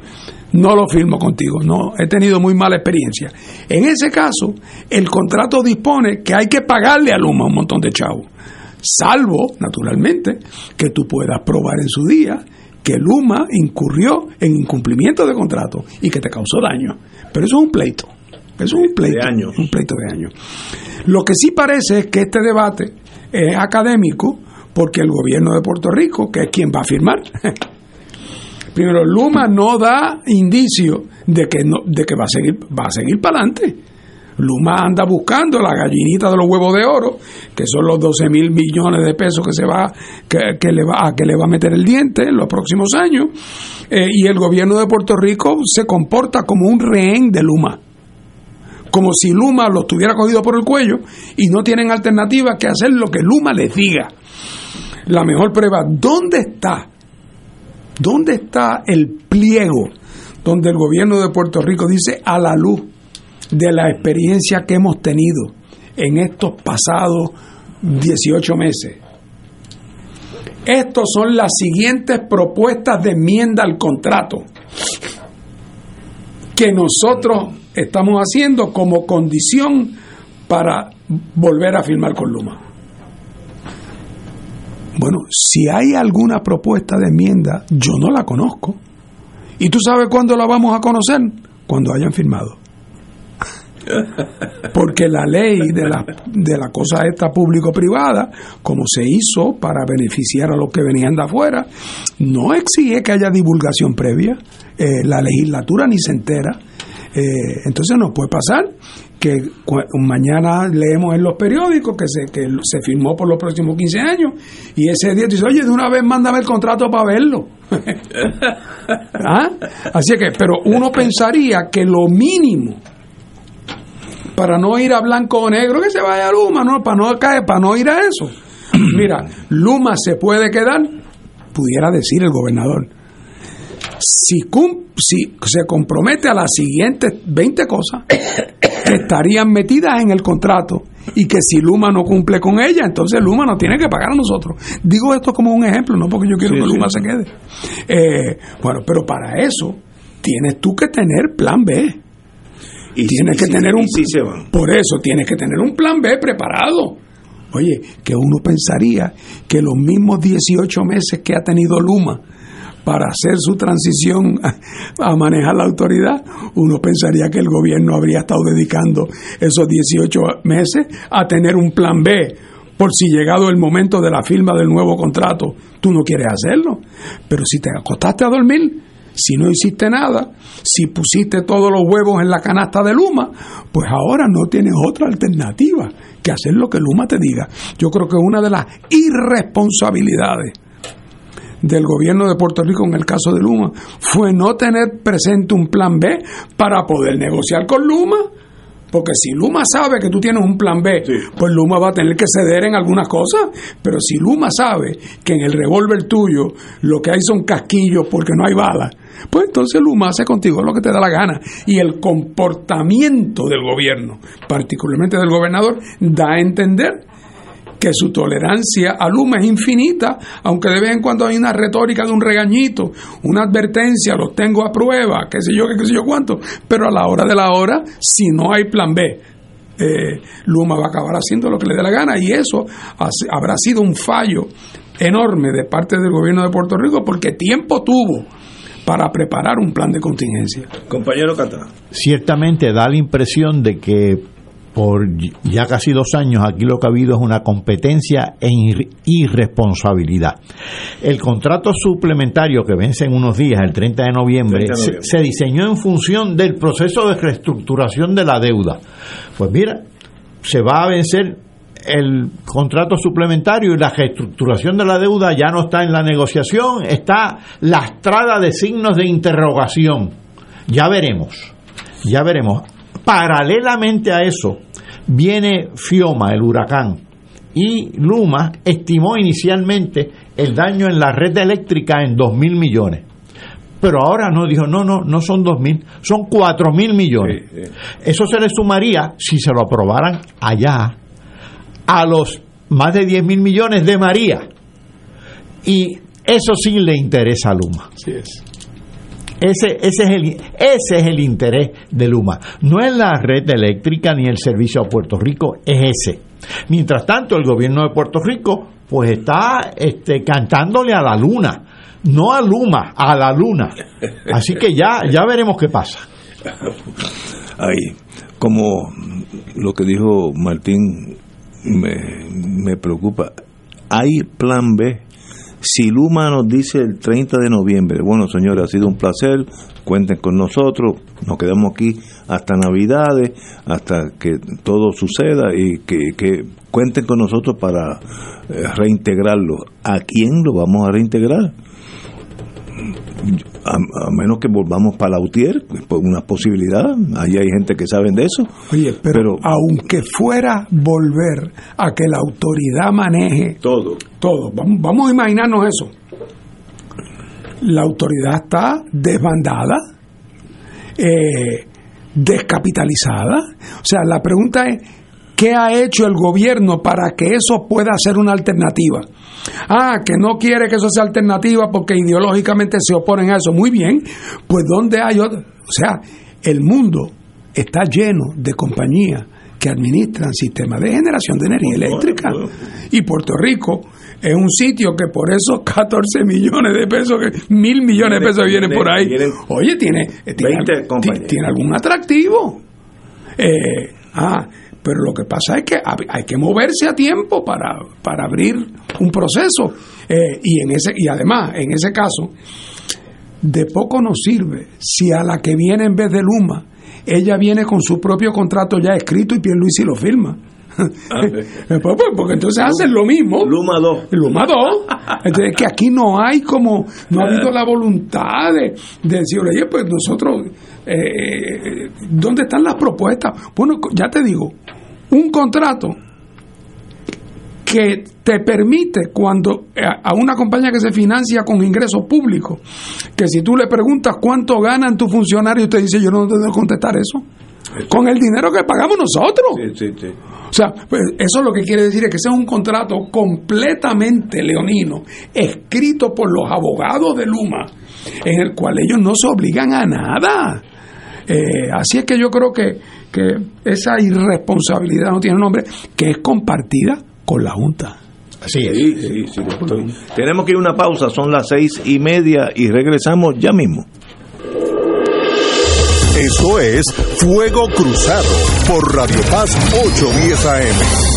no lo firmo contigo, no, he tenido muy mala experiencia. En ese caso, el contrato dispone que hay que pagarle a Luma un montón de chavos, salvo, naturalmente, que tú puedas probar en su día que Luma incurrió en incumplimiento de contrato y que te causó daño. Pero eso es un pleito, es un pleito, de años. un pleito de años. Lo que sí parece es que este debate es académico porque el gobierno de Puerto Rico, que es quien va a firmar, Primero, Luma no da indicio de que no, de que va a seguir, va a seguir para adelante. Luma anda buscando la gallinita de los huevos de oro, que son los 12 mil millones de pesos que se va, que, le va, que le va a meter el diente en los próximos años, eh, y el gobierno de Puerto Rico se comporta como un rehén de Luma como si Luma lo tuviera cogido por el cuello y no tienen alternativa que hacer lo que Luma les diga. La mejor prueba, ¿dónde está? ¿Dónde está el pliego donde el gobierno de Puerto Rico dice a la luz de la experiencia que hemos tenido en estos pasados 18 meses? Estas son las siguientes propuestas de enmienda al contrato que nosotros estamos haciendo como condición para volver a firmar con Luma. Bueno, si hay alguna propuesta de enmienda, yo no la conozco. ¿Y tú sabes cuándo la vamos a conocer? Cuando hayan firmado. Porque la ley de la, de la cosa esta público-privada, como se hizo para beneficiar a los que venían de afuera, no exige que haya divulgación previa. Eh, la legislatura ni se entera. Eh, entonces no puede pasar que mañana leemos en los periódicos que se, que se firmó por los próximos 15 años y ese día dice, oye, de una vez mándame el contrato para verlo. ¿Ah? Así que, pero uno pensaría que lo mínimo para no ir a blanco o negro, que se vaya a Luma, no, para no caer, para no ir a eso. Mira, Luma se puede quedar, pudiera decir el gobernador, si, si se compromete a las siguientes 20 cosas que estarían metidas en el contrato y que si Luma no cumple con ella, entonces Luma no tiene que pagar a nosotros. Digo esto como un ejemplo, no porque yo quiero que Luma se quede. Eh, bueno, pero para eso tienes tú que tener plan B. Y tienes que tener un por eso tienes que tener un plan B preparado. Oye, que uno pensaría que los mismos 18 meses que ha tenido Luma para hacer su transición a, manejar la autoridad, uno pensaría que el gobierno habría estado dedicando esos 18 meses a tener un plan B por si llegado el momento de la firma del nuevo contrato, tú no quieres hacerlo. Pero si te acostaste a dormir, si no hiciste nada, si pusiste todos los huevos en la canasta de Luma, pues ahora no tienes otra alternativa que hacer lo que Luma te diga. Yo creo que una de las irresponsabilidades del gobierno de Puerto Rico en el caso de Luma fue no tener presente un plan B para poder negociar con Luma. Porque si Luma sabe que tú tienes un plan B, pues Luma va a tener que ceder en algunas cosas. Pero si Luma sabe que en el revólver tuyo lo que hay son casquillos porque no hay balas, pues entonces Luma hace contigo lo que te da la gana. Y el comportamiento del gobierno, particularmente del gobernador, da a entender que su tolerancia a Luma es infinita, aunque de vez en cuando hay una retórica de un regañito, una advertencia, los tengo a prueba, qué sé yo, qué sé yo cuánto, pero a la hora de la hora, si no hay plan B, eh, Luma va a acabar haciendo lo que le dé la gana y eso habrá sido un fallo enorme de parte del gobierno de Puerto Rico porque tiempo tuvo para preparar un plan de contingencia. Compañero Cata. Ciertamente da la impresión de que por ya casi dos años aquí lo que ha habido es una competencia e irresponsabilidad. El contrato suplementario que vence en unos días, el 30 de noviembre, Se, diseñó en función del proceso de reestructuración de la deuda. Pues mira, se va a vencer el contrato suplementario y la reestructuración de la deuda ya no está en la negociación, está lastrada de signos de interrogación. Ya veremos, ya veremos. Paralelamente a eso, viene Fioma, el huracán, y Luma estimó inicialmente el daño en la red eléctrica en dos mil millones. Pero ahora no, dijo, no, no, no son dos mil, son cuatro mil millones. Eso se le sumaría, si se lo aprobaran allá, a los más de diez mil millones de María. Y eso sí le interesa a Luma. es. Ese, ese, es el, ese es el interés de Luma. No es la red eléctrica ni el servicio a Puerto Rico, es ese. Mientras tanto, el gobierno de Puerto Rico pues está este, cantándole a la luna, no a Luma, a la luna. Así que ya, ya veremos qué pasa. Ahí, como lo que dijo Martín me, me preocupa, hay plan B Si Luma nos dice el 30 de noviembre, bueno señores, ha sido un placer, cuenten con nosotros, nos quedamos aquí hasta Navidades, hasta que todo suceda y que, que cuenten con nosotros para eh, reintegrarlo. ¿A quién lo vamos a reintegrar? A, a menos que volvamos para Lautier, pues una posibilidad, ahí hay gente que sabe de eso. Oye, pero, aunque fuera volver a que la autoridad maneje todo, todo, vamos, vamos a imaginarnos eso. La autoridad está desbandada, eh, descapitalizada. O sea, la pregunta es, ¿qué ha hecho el gobierno para que eso pueda ser una alternativa? Ah, que no quiere que eso sea alternativa porque ideológicamente se oponen a eso. Muy bien, pues ¿dónde hay otro? O sea, el mundo está lleno de compañías que administran sistemas de generación de energía eléctrica. Y Puerto Rico es un sitio que por esos 14 millones de pesos, mil millones de pesos vienen por ahí, oye, tiene, tiene, tiene algún atractivo. Eh, ah, pero lo que pasa es que hay que moverse a tiempo para, para abrir un proceso. Eh, y, en ese, y además, en ese caso, de poco nos sirve si a la que viene en vez de Luma, ella viene con su propio contrato ya escrito y Pierluisi lo firma. porque entonces hacen lo mismo. Luma 2. Luma 2. Entonces, que aquí no hay como, no ha habido la voluntad de, de decir, oye, pues nosotros, eh, ¿dónde están las propuestas? Bueno, ya te digo, un contrato que te permite cuando a una compañía que se financia con ingresos públicos, que si tú le preguntas cuánto ganan tus funcionarios, te dice yo no te debo contestar eso. Con el dinero que pagamos nosotros. O sea, pues, eso lo que quiere decir es que ese es un contrato completamente leonino, escrito por los abogados de Luma, en el cual ellos no se obligan a nada. Eh, así es que yo creo que, que esa irresponsabilidad no tiene nombre, que es compartida con la Junta. Así es. Sí, sí, sí, estoy. Tenemos que ir a una pausa, son las seis y media y regresamos ya mismo. Eso es Fuego Cruzado por Radio Paz 810 AM.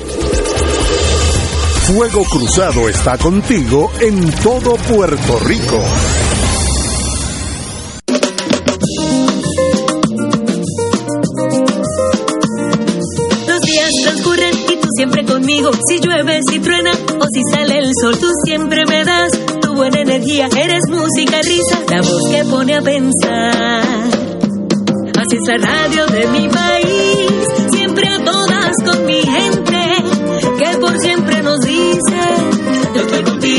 Fuego Cruzado está contigo en todo Puerto Rico. Los días transcurren y tú siempre conmigo. Si llueve, si truena o si sale el sol, tú siempre me das tu buena energía. Eres música, risa, la voz que pone a pensar. Así es la radio de mi país,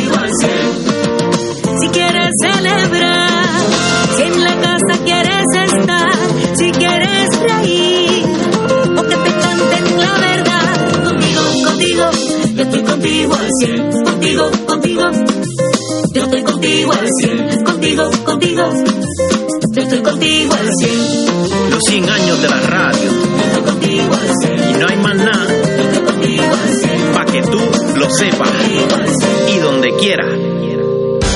contigo al cien. Si quieres celebrar, si en la casa quieres estar, si quieres reír, o que te canten la verdad, contigo, contigo, yo estoy contigo al cien. Contigo, contigo, yo estoy contigo al cien. Contigo, contigo, yo estoy contigo al cien. Los 100 años de la radio. Y no hay más lo sepas. Y donde quiera.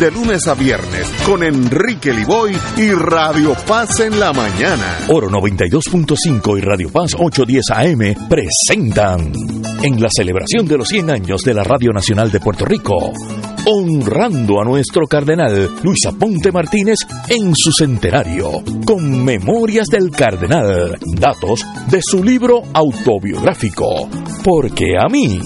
de lunes a viernes con Enrique Liboy y Radio Paz en la mañana. Oro 92.5 y Radio Paz 810 AM presentan en la celebración de los 100 años de la Radio Nacional de Puerto Rico, honrando a nuestro cardenal Luis Aponte Martínez en su centenario, con Memorias del Cardenal, datos de su libro autobiográfico, porque a mí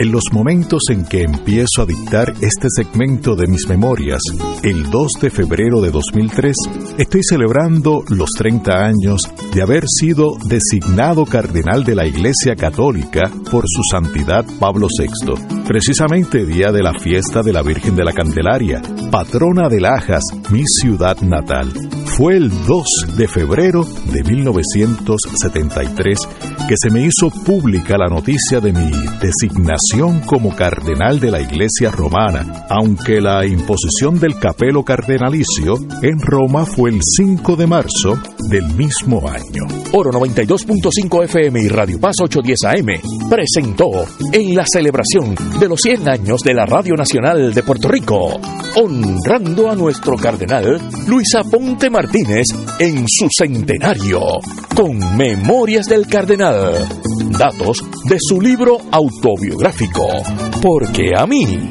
En los momentos en que empiezo a dictar este segmento de mis memorias, el 2 de febrero de 2003, estoy celebrando los 30 años de haber sido designado cardenal de la Iglesia Católica por su santidad Pablo VI, precisamente día de la fiesta de la Virgen de la Candelaria, patrona de Lajas, mi ciudad natal. Fue el 2 de febrero de 1973 que se me hizo pública la noticia de mi designación como cardenal de la Iglesia romana, aunque la imposición del capelo cardenalicio en Roma fue el 5 de marzo del mismo año. Oro 92.5 FM y Radio Paz 810 AM presentó en la celebración de los 100 años de la Radio Nacional de Puerto Rico, honrando a nuestro cardenal Luisa Ponte Martínez en su centenario, con Memorias del Cardenal, datos de su libro autobiográfico, porque a mí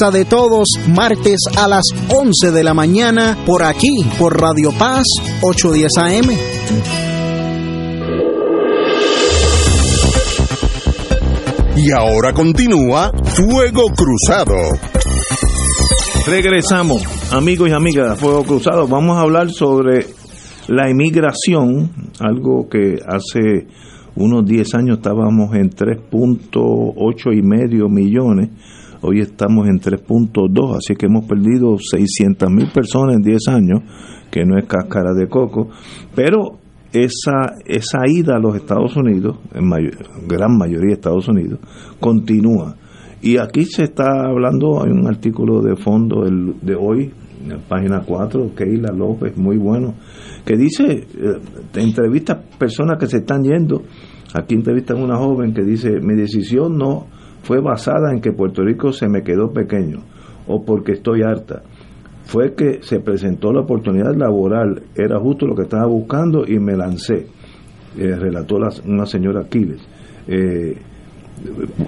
de Todos, martes a las 11 de la mañana, por aquí, por Radio Paz 810 AM. Y ahora continúa Fuego Cruzado. Regresamos, amigos y amigas de Fuego Cruzado. Vamos a hablar sobre la inmigración, algo que hace unos 10 años estábamos en 3.8 y medio millones Hoy estamos en 3.2, así que hemos perdido 600 mil personas en 10 años, que no es cáscara de coco, pero esa, esa ida a los Estados Unidos, en gran mayoría de Estados Unidos, continúa. Y aquí se está hablando, hay un artículo de fondo de hoy, en la página 4, Keila López, muy bueno, que dice, eh, entrevista personas que se están yendo, aquí entrevistan a una joven que dice, mi decisión no fue basada en que Puerto Rico se me quedó pequeño o porque estoy harta. Fue que se presentó la oportunidad laboral, era justo lo que estaba buscando y me lancé, eh, relató una señora Aquiles. Eh,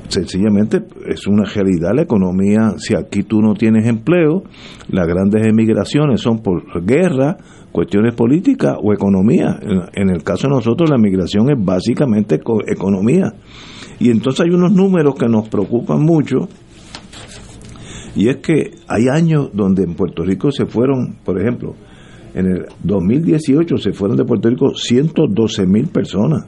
sencillamente es una realidad la economía, si aquí tú no tienes empleo, las grandes emigraciones son por guerra, cuestiones políticas o economía. En, el caso de nosotros la migración es básicamente economía. Y entonces hay unos números que nos preocupan mucho, y es que hay años donde en Puerto Rico se fueron, por ejemplo, en el 2018 se fueron de Puerto Rico 112 mil personas.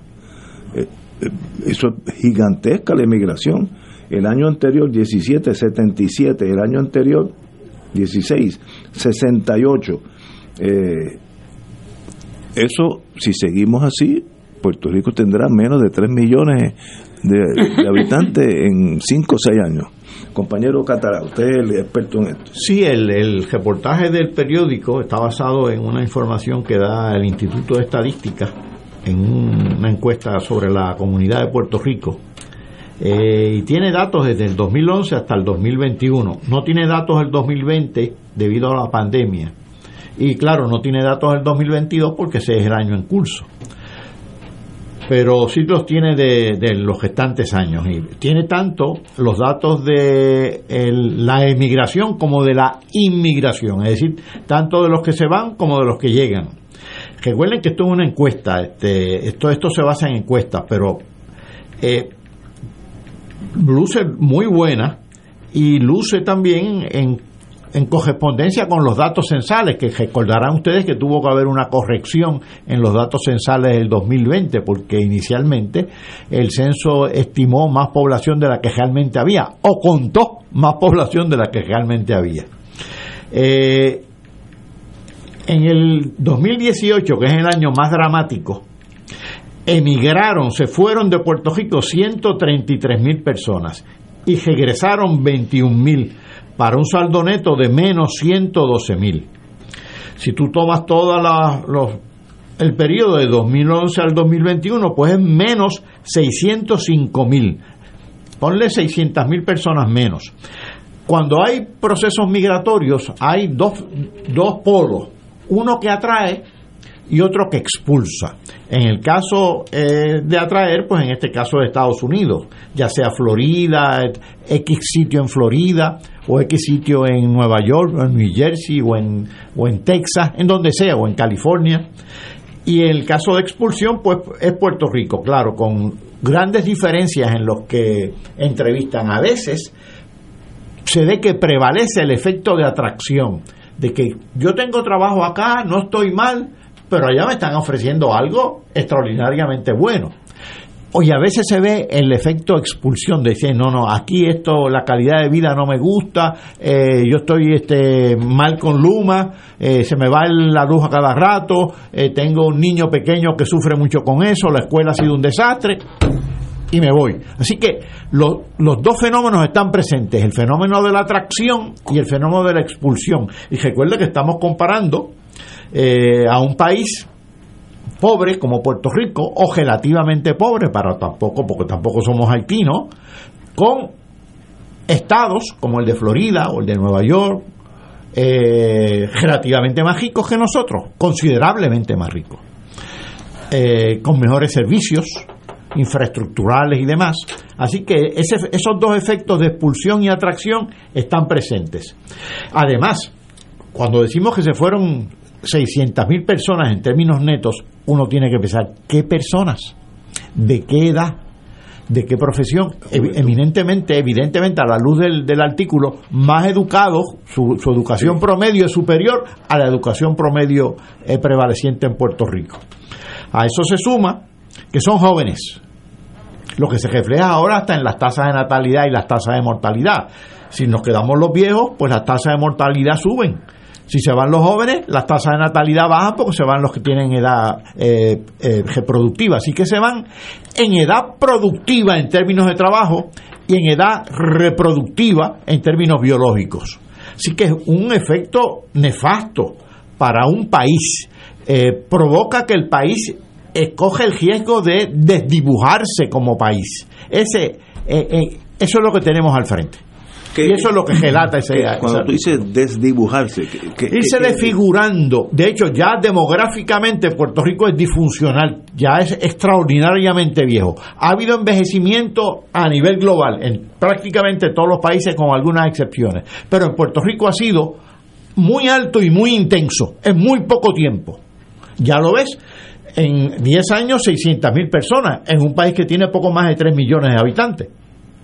Eh, eh, eso es gigantesca la emigración. El año anterior 17, 77, el año anterior 16, 68. Eh, eso, si seguimos así, Puerto Rico tendrá menos de 3 millones de, habitantes en 5 o 6 años. Compañero Catara, usted es el experto en esto. Sí, el, el, reportaje del periódico está basado en una información que da el Instituto de Estadística en una encuesta sobre la comunidad de Puerto Rico. Eh, y tiene datos desde el 2011 hasta el 2021. No tiene datos del 2020 debido a la pandemia. Y claro, no tiene datos del 2022 porque ese es el año en curso pero sí los tiene de, los restantes años. Y tiene tanto los datos de la emigración como de la inmigración, es decir, tanto de los que se van como de los que llegan. Recuerden que esto es una encuesta, este, esto, esto se basa en encuestas, pero eh, luce muy buena y luce también en en correspondencia con los datos censales, que recordarán ustedes que tuvo que haber una corrección en los datos censales del 2020, porque inicialmente el censo estimó más población de la que realmente había, o contó más población de la que realmente había. Eh, en el 2018, que es el año más dramático, emigraron, se fueron de Puerto Rico 133 mil personas y regresaron 21 mil para un saldo neto de menos 112 mil. Si tú tomas todo el periodo de 2011 al 2021, pues es menos 605 mil. ponle 600 mil personas menos. Cuando hay procesos migratorios, hay dos, dos polos, uno que atrae y otro que expulsa. En el caso eh, de atraer, pues en este caso de Estados Unidos, ya sea Florida, X sitio en Florida, o X sitio en Nueva York, o en New Jersey, o en, o en Texas, en donde sea, o en California. Y el caso de expulsión, pues es Puerto Rico, claro, con grandes diferencias en los que entrevistan. A veces se ve que prevalece el efecto de atracción, de que yo tengo trabajo acá, no estoy mal, pero allá me están ofreciendo algo extraordinariamente bueno. Oye, a veces se ve el efecto expulsión, de decir, no, no, aquí esto, la calidad de vida no me gusta, eh, yo estoy este, mal con Luma, eh, se me va la luz a cada rato, eh, tengo un niño pequeño que sufre mucho con eso, la escuela ha sido un desastre, y me voy. Así que los dos fenómenos están presentes, el fenómeno de la atracción y el fenómeno de la expulsión. Y recuerde que estamos comparando a un país pobre como Puerto Rico o relativamente pobre para tampoco porque tampoco somos haitinos con estados como el de Florida o el de Nueva York eh, relativamente más ricos que nosotros considerablemente más ricos eh, con mejores servicios infraestructurales y demás. Así que esos dos efectos de expulsión y atracción están presentes. Además cuando decimos que se fueron 600.000 personas en términos netos, uno tiene que pensar, ¿qué personas? ¿De qué edad? ¿De qué profesión? Eminentemente, evidentemente, a la luz del, artículo, más educados, su, educación promedio es superior a la educación promedio eh, prevaleciente en Puerto Rico. A eso se suma que son jóvenes, lo que se refleja ahora hasta en las tasas de natalidad y las tasas de mortalidad. Si nos quedamos los viejos, pues las tasas de mortalidad suben si se van los jóvenes, las tasas de natalidad bajan porque se van los que tienen edad eh, eh, reproductiva. Así que se van en edad productiva en términos de trabajo y en edad reproductiva en términos biológicos. Así que es un efecto nefasto para un país. Eh, provoca que el país escoge el riesgo de desdibujarse como país. Ese, eso es lo que tenemos al frente y eso es lo que gelata ese. cuando tú dices desdibujarse. Que, irse desfigurando. De hecho, ya demográficamente Puerto Rico es disfuncional, ya es extraordinariamente viejo. Ha habido envejecimiento a nivel global, en prácticamente todos los países, con algunas excepciones. Pero en Puerto Rico ha sido muy alto y muy intenso, en muy poco tiempo. Ya lo ves, en 10 años 600 mil personas, en un país que tiene poco más de 3 millones de habitantes.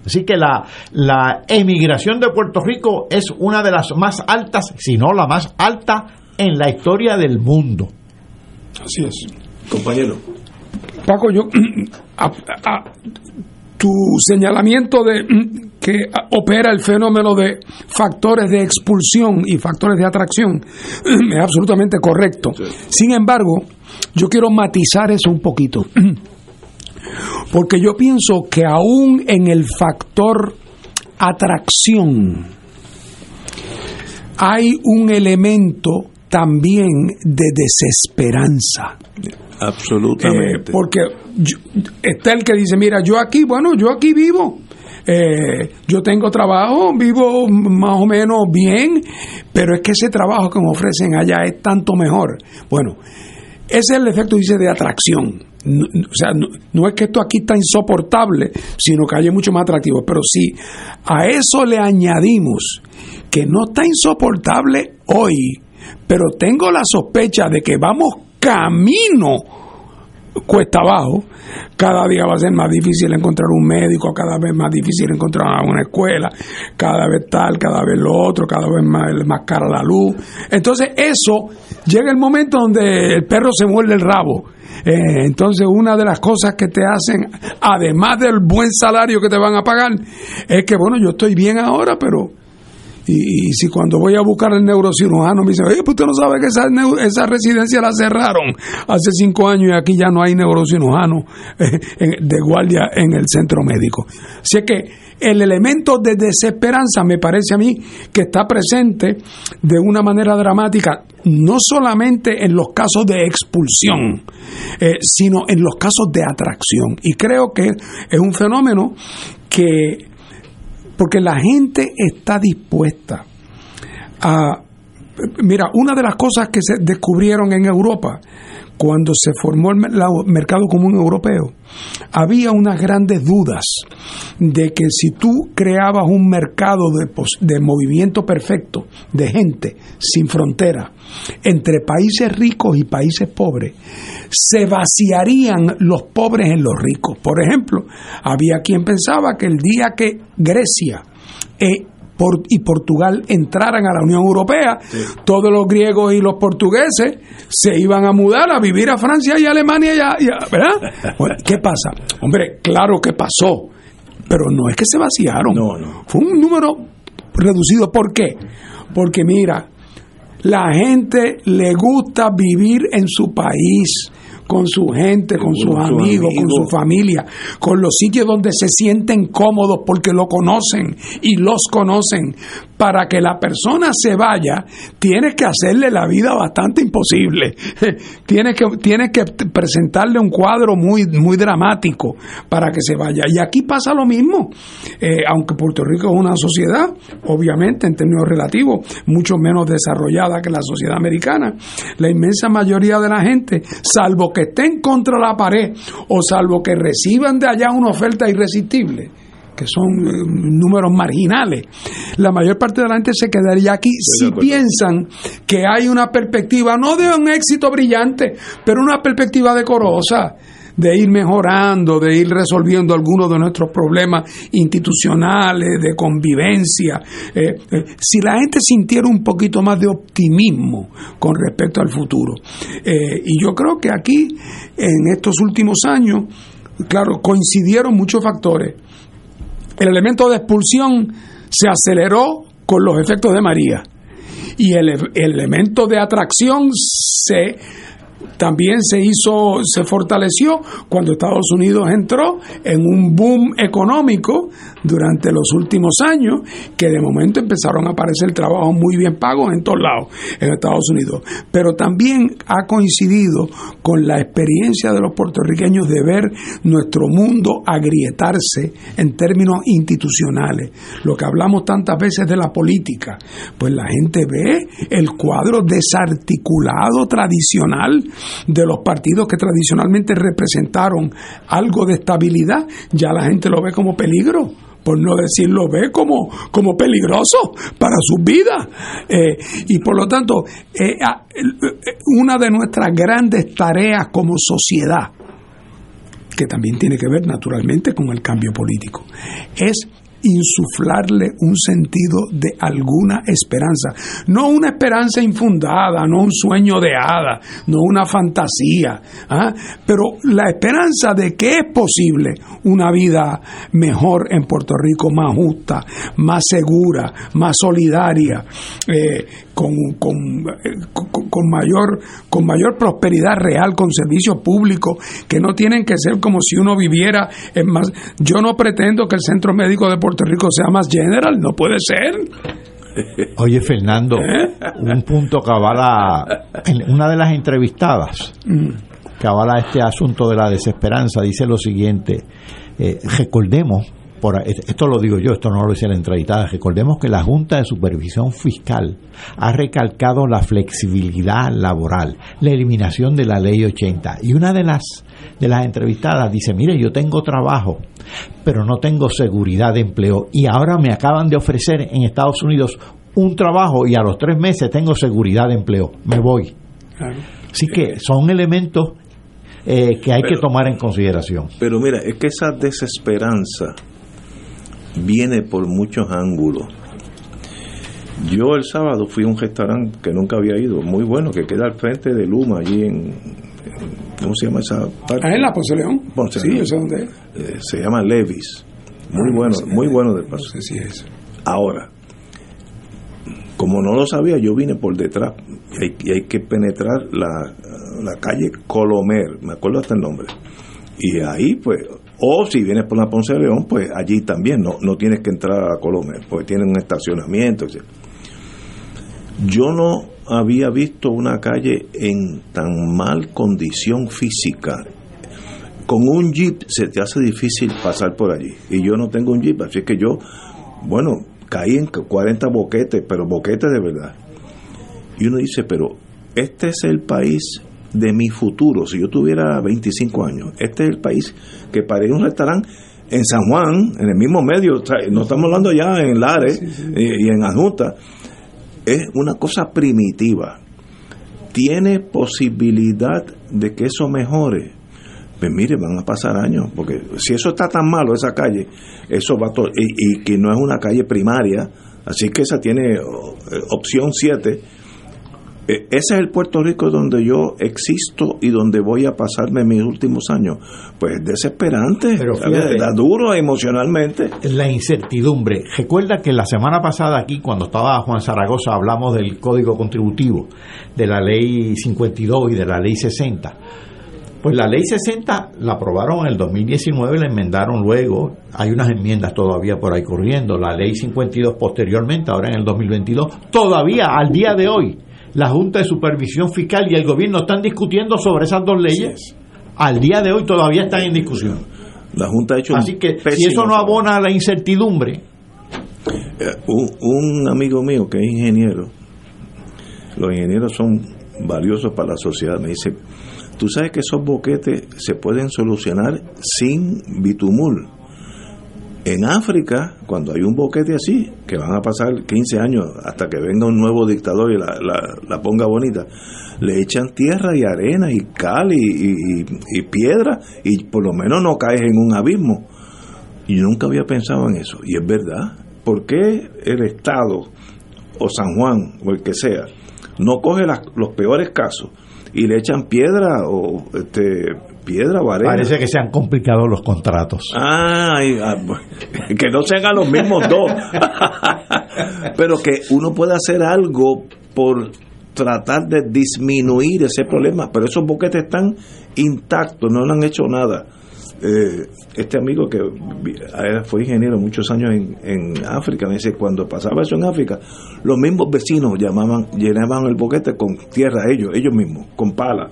Así que la, la emigración de Puerto Rico es una de las más altas, si no la más alta en la historia del mundo. Así es. Compañero. Paco, yo, tu señalamiento de que opera el fenómeno de factores de expulsión y factores de atracción es absolutamente correcto. Sin embargo, yo quiero matizar eso un poquito. Porque yo pienso que aún en el factor atracción hay un elemento también de desesperanza. Absolutamente. Eh, porque está el que dice, mira, yo aquí, bueno, yo aquí vivo. Eh, yo tengo trabajo, vivo más o menos bien, pero es que ese trabajo que me ofrecen allá es tanto mejor. Bueno, ese es el efecto, dice, de atracción o sea, no, es que esto aquí está insoportable, sino que hay mucho más atractivo. Pero si a eso le añadimos que no está insoportable hoy, pero tengo la sospecha de que vamos camino cuesta abajo, cada día va a ser más difícil encontrar un médico, cada vez más difícil encontrar una escuela, cada vez tal, cada vez lo otro, cada vez más, más cara la luz. Entonces eso llega el momento donde el perro se muerde el rabo. Eh, entonces una de las cosas que te hacen, además del buen salario que te van a pagar, es que bueno, yo estoy bien ahora, pero y, si cuando voy a buscar el neurocirujano me dice, oye, pues usted no sabe que esa, esa residencia la cerraron hace cinco años y aquí ya no hay neurocirujano eh, de guardia en el centro médico. Así que el elemento de desesperanza me parece a mí que está presente de una manera dramática no solamente en los casos de expulsión, eh, sino en los casos de atracción. Y creo que es un fenómeno que, porque la gente está dispuesta a... Mira, una de las cosas que se descubrieron en Europa cuando se formó el mercado común europeo, había unas grandes dudas de que si tú creabas un mercado de, movimiento perfecto de gente sin frontera entre países ricos y países pobres, se vaciarían los pobres en los ricos. Por ejemplo, había quien pensaba que el día que Grecia e y Portugal entraran a la Unión Europea, todos los griegos y los portugueses se iban a mudar a vivir a Francia y Alemania, y ¿verdad? ¿Qué pasa? Hombre, claro que pasó, pero no es que se vaciaron. Fue un número reducido. ¿Por qué? Porque mira, la gente le gusta vivir en su país con su gente, con sus amigos, con su familia, con los sitios donde se sienten cómodos porque lo conocen y los conocen. Para que la persona se vaya, tienes que hacerle la vida bastante imposible. tienes que, tienes que presentarle un cuadro muy, muy dramático para que se vaya. Y aquí pasa lo mismo. Eh, aunque Puerto Rico es una sociedad, obviamente en términos relativos, mucho menos desarrollada que la sociedad americana, la inmensa mayoría de la gente, salvo que estén contra la pared o salvo que reciban de allá una oferta irresistible, que son eh, números marginales, la mayor parte de la gente se quedaría aquí si piensan que hay una perspectiva, no de un éxito brillante, pero una perspectiva decorosa de ir mejorando, de ir resolviendo algunos de nuestros problemas institucionales, de convivencia. Eh, eh, si la gente sintiera un poquito más de optimismo con respecto al futuro. Eh, y yo creo que aquí, en estos últimos años, claro, coincidieron muchos factores. El elemento de expulsión se aceleró con los efectos de María. Y el, el elemento de atracción se también se hizo, se fortaleció cuando Estados Unidos entró en un boom económico durante los últimos años, que de momento empezaron a aparecer trabajos muy bien pagos en todos lados en Estados Unidos. Pero también ha coincidido con la experiencia de los puertorriqueños de ver nuestro mundo agrietarse en términos institucionales. Lo que hablamos tantas veces de la política, pues la gente ve el cuadro desarticulado tradicional de los partidos que tradicionalmente representaron algo de estabilidad, ya la gente lo ve como peligro por no decir lo ve como, como peligroso para sus vidas. Eh, y por lo tanto, eh, una de nuestras grandes tareas como sociedad, que también tiene que ver naturalmente con el cambio político, es insuflarle un sentido de alguna esperanza. No una esperanza infundada, no un sueño de hada, no una fantasía, ¿ah? pero la esperanza de que es posible una vida mejor en Puerto Rico, más justa, más segura, más solidaria, eh, con, con, con, mayor, con mayor prosperidad real, con servicios públicos que no tienen que ser como si uno viviera en más. Yo no pretendo que el Centro Médico de Puerto Rico sea más general, no puede ser. Oye, Fernando, ¿Eh? un punto que avala, una de las entrevistadas mm. que avala este asunto de la desesperanza, dice lo siguiente, eh, recordemos esto lo digo yo, esto no lo dice la entrevistada, recordemos que la Junta de Supervisión Fiscal ha recalcado la flexibilidad laboral, la eliminación de la ley 80. Y una de las, de las entrevistadas dice, mire, yo tengo trabajo, pero no tengo seguridad de empleo. Y ahora me acaban de ofrecer en Estados Unidos un trabajo y a los tres meses tengo seguridad de empleo. Me voy. Así que son elementos eh, que hay que tomar en consideración. Pero mira, es que esa desesperanza viene por muchos ángulos. Yo el sábado fui a un restaurante que nunca había ido, muy bueno, que queda al frente de Luma, allí en, ¿cómo se llama esa parte? Ah, en la Ponce León. Sí, yo sé dónde es. Eh, se llama Levis. Muy ah, bueno, muy bueno de paso. No sé si es. Ahora, como no lo sabía, yo vine por detrás y hay, y hay que penetrar la, la calle Colomer, me acuerdo hasta el nombre. Y ahí, pues, o si vienes por la Ponce de León, pues allí también no, no tienes que entrar a Colombia, porque tienen un estacionamiento. Yo no había visto una calle en tan mal condición física. Con un jeep se te hace difícil pasar por allí. Y yo no tengo un jeep, así que yo, bueno, caí en 40 boquetes, pero boquetes de verdad. Y uno dice, pero este es el país de mi futuro. Si yo tuviera 25 años, este es el país que para ir a un restaurante en San Juan, en el mismo medio, no estamos hablando ya en Lares Y, y en Adjunta, es una cosa primitiva. Tiene posibilidad de que eso mejore. Pues mire, van a pasar años, porque si eso está tan malo, esa calle, eso va todo, y, y que no es una calle primaria, así que esa tiene eh, opción 7. Eh, Ese es el Puerto Rico donde yo existo y donde voy a pasarme mis últimos años. Pues desesperante, Pero da duro emocionalmente. La incertidumbre. Recuerda que la semana pasada aquí, cuando estaba Juan Zaragoza, hablamos del Código Contributivo, de la Ley 52 y de la Ley 60. Pues la Ley 60 la aprobaron en el 2019, la enmendaron luego, hay unas enmiendas todavía por ahí corriendo, la Ley 52 posteriormente, ahora en el 2022, todavía al día de hoy, la Junta de Supervisión Fiscal y el gobierno están discutiendo sobre esas dos leyes. Al día de hoy todavía están en discusión. La Junta ha hecho Así que si eso no abona a la incertidumbre, Eh, un, un amigo mío que es ingeniero, los ingenieros son valiosos para la sociedad, me dice, tú sabes que esos boquetes se pueden solucionar sin bitumul. En África, cuando hay un boquete así, que van a pasar 15 años hasta que venga un nuevo dictador y la, ponga bonita, le echan tierra y arena y cal y, y- y- piedra y por lo menos no caes en un abismo. Y nunca había pensado en eso. Y es verdad. ¿Por qué el Estado o San Juan o el que sea no coge los peores casos y le echan piedra o este piedra parece que se han complicado los contratos. Ay, ah, que no se hagan los mismos dos. Pero que uno pueda hacer algo por tratar de disminuir ese problema. Pero esos boquetes están intactos, no le han hecho nada. Eh, este amigo que fue ingeniero muchos años en, en África me dice cuando pasaba eso en África los mismos vecinos llamaban llenaban el boquete con tierra ellos ellos mismos con pala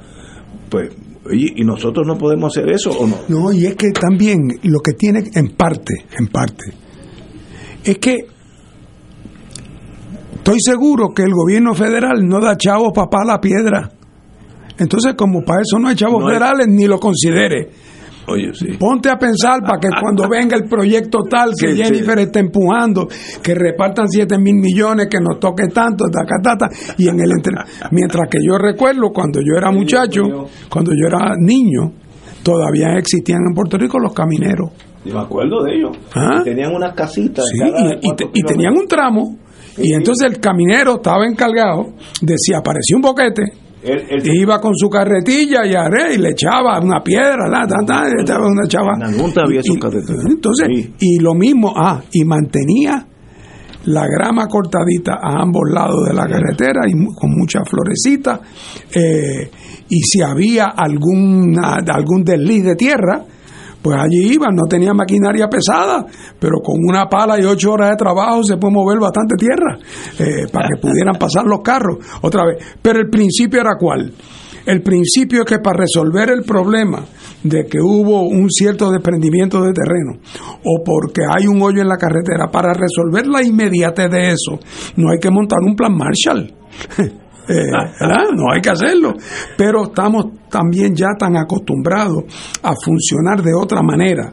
pues oye, y nosotros no podemos hacer eso o no No, y es que también lo que tiene en parte, en parte, es que estoy seguro que el gobierno federal no da chavos para la piedra. Entonces, como para eso no hay chavos No hay- federales, ni lo considere. Oye, sí. Ponte a pensar para que cuando venga el proyecto tal que Sí, sí. Jennifer está empujando, que repartan 7 mil millones, que nos toque tanto, taca, tata, y en el entre- mientras que yo recuerdo cuando yo era muchacho, cuando yo era niño, todavía existían en Puerto Rico los camineros. Yo me acuerdo de ellos. ¿Ah? Tenían unas casitas. Sí, cada y, y cuatro te- y tenían un tramo, y entonces el caminero estaba encargado de si aparecía un boquete, El- el- iba con su carretilla y arre, y le echaba una piedra, la, ta, le echaba una chava. Había su. Entonces, y lo mismo, ah, y mantenía la grama cortadita a ambos lados de la carretera y mu- con muchas florecitas. eh, y si había alguna, algún desliz de tierra, pues allí iban, no tenía maquinaria pesada, pero con una pala y ocho horas de trabajo se puede mover bastante tierra eh, para que pudieran pasar los carros otra vez. Pero el principio era cuál? El principio es que para resolver el problema de que hubo un cierto desprendimiento de terreno o porque hay un hoyo en la carretera, para resolver la inmediatez de eso, no hay que montar un plan Marshall. Eh. No hay que hacerlo. Pero estamos también ya tan acostumbrados a funcionar de otra manera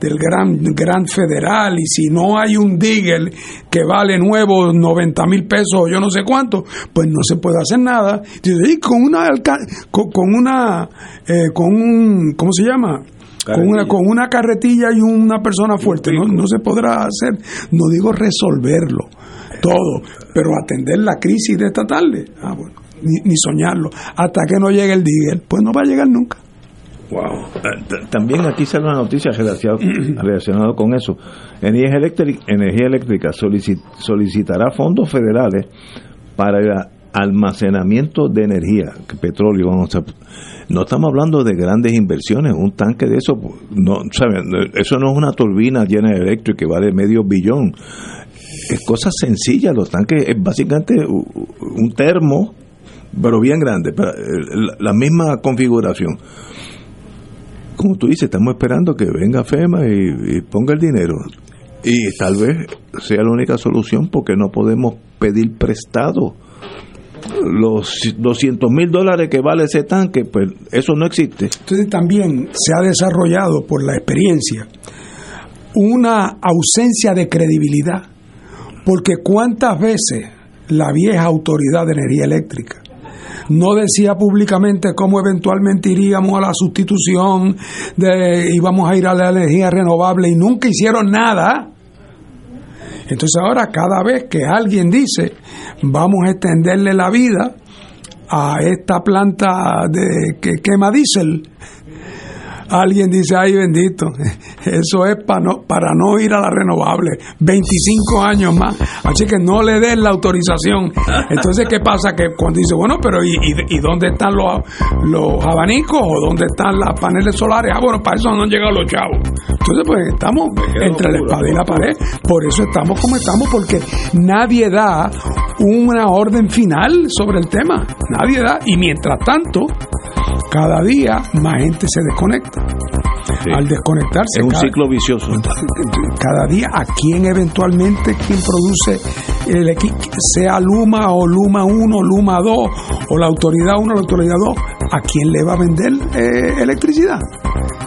del gran, gran federal y si no hay un digger que vale nuevo 90 mil pesos o yo no sé cuánto, pues no se puede hacer nada. "Y con una, con una, eh, con un, ¿cómo se llama? Con una, con una carretilla y una persona fuerte, no, no se podrá hacer, no digo resolverlo todo, pero atender la crisis de esta tarde, ah, ni, ni soñarlo, hasta que no llegue el digger, pues no va a llegar nunca. Wow. Eh, También aquí sale una noticia relacionada, con eso. Energía Eléctrica, Energía solicitará fondos federales para el almacenamiento de energía, petróleo. Vamos a, no estamos hablando de grandes inversiones, un tanque de eso, no, ¿saben? eso no es una turbina llena de eléctrica que vale medio billón. Es cosa sencilla, los tanques es básicamente un termo, pero bien grande, la misma configuración. Como tú dices, estamos esperando que venga FEMA y, ponga el dinero. Y tal vez sea la única solución porque no podemos pedir prestado los 200 mil dólares que vale ese tanque, pues eso no existe. Entonces también se ha desarrollado por la experiencia una ausencia de credibilidad, porque cuántas veces la vieja autoridad de energía eléctrica no decía públicamente cómo eventualmente iríamos a la sustitución de íbamos a ir a la energía renovable y nunca hicieron nada. Entonces ahora cada vez que alguien dice vamos a extenderle la vida a esta planta de que quema diésel, alguien dice, ay bendito, eso es para no, para no ir a la renovable, 25 años más, así que no le den la autorización. Entonces, ¿qué pasa? Que cuando dice, bueno, pero ¿y, y, dónde están los, los abanicos o dónde están las paneles solares? Ah, bueno, para eso no han llegado los chavos. Entonces, pues estamos entre la espada y la pared, por eso estamos como estamos, porque nadie da una orden final sobre el tema, nadie da, y mientras tanto, cada día más gente se desconecta. Al desconectarse. Es un ciclo vicioso. Cada día, a quien eventualmente, quien produce el equipo, sea Luma o Luma 1, Luma 2, o la autoridad 1, la autoridad 2, ¿a quién le va a vender eh, electricidad?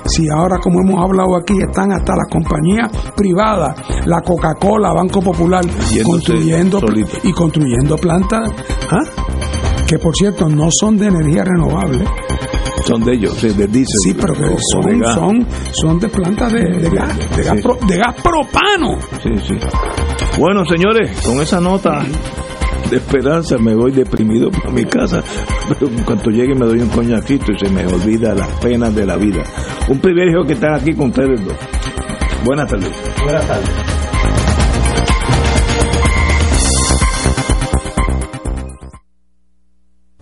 Si ahora, como hemos hablado aquí, están hasta las compañías privadas, la Coca-Cola, Banco Popular, construyendo y construyendo plantas, ¿ah? que por cierto no son de energía renovable son de ellos, de diésel. Sí, pero son, son, son, de plantas de, gas, de, gas, de gas propano. Sí, sí. Bueno, señores, con esa nota de esperanza me voy deprimido para mi casa. Pero en cuanto llegue me doy un coñacito y se me olvida las penas de la vida. Un privilegio que estar aquí con ustedes dos. Buenas tardes. Buenas tardes.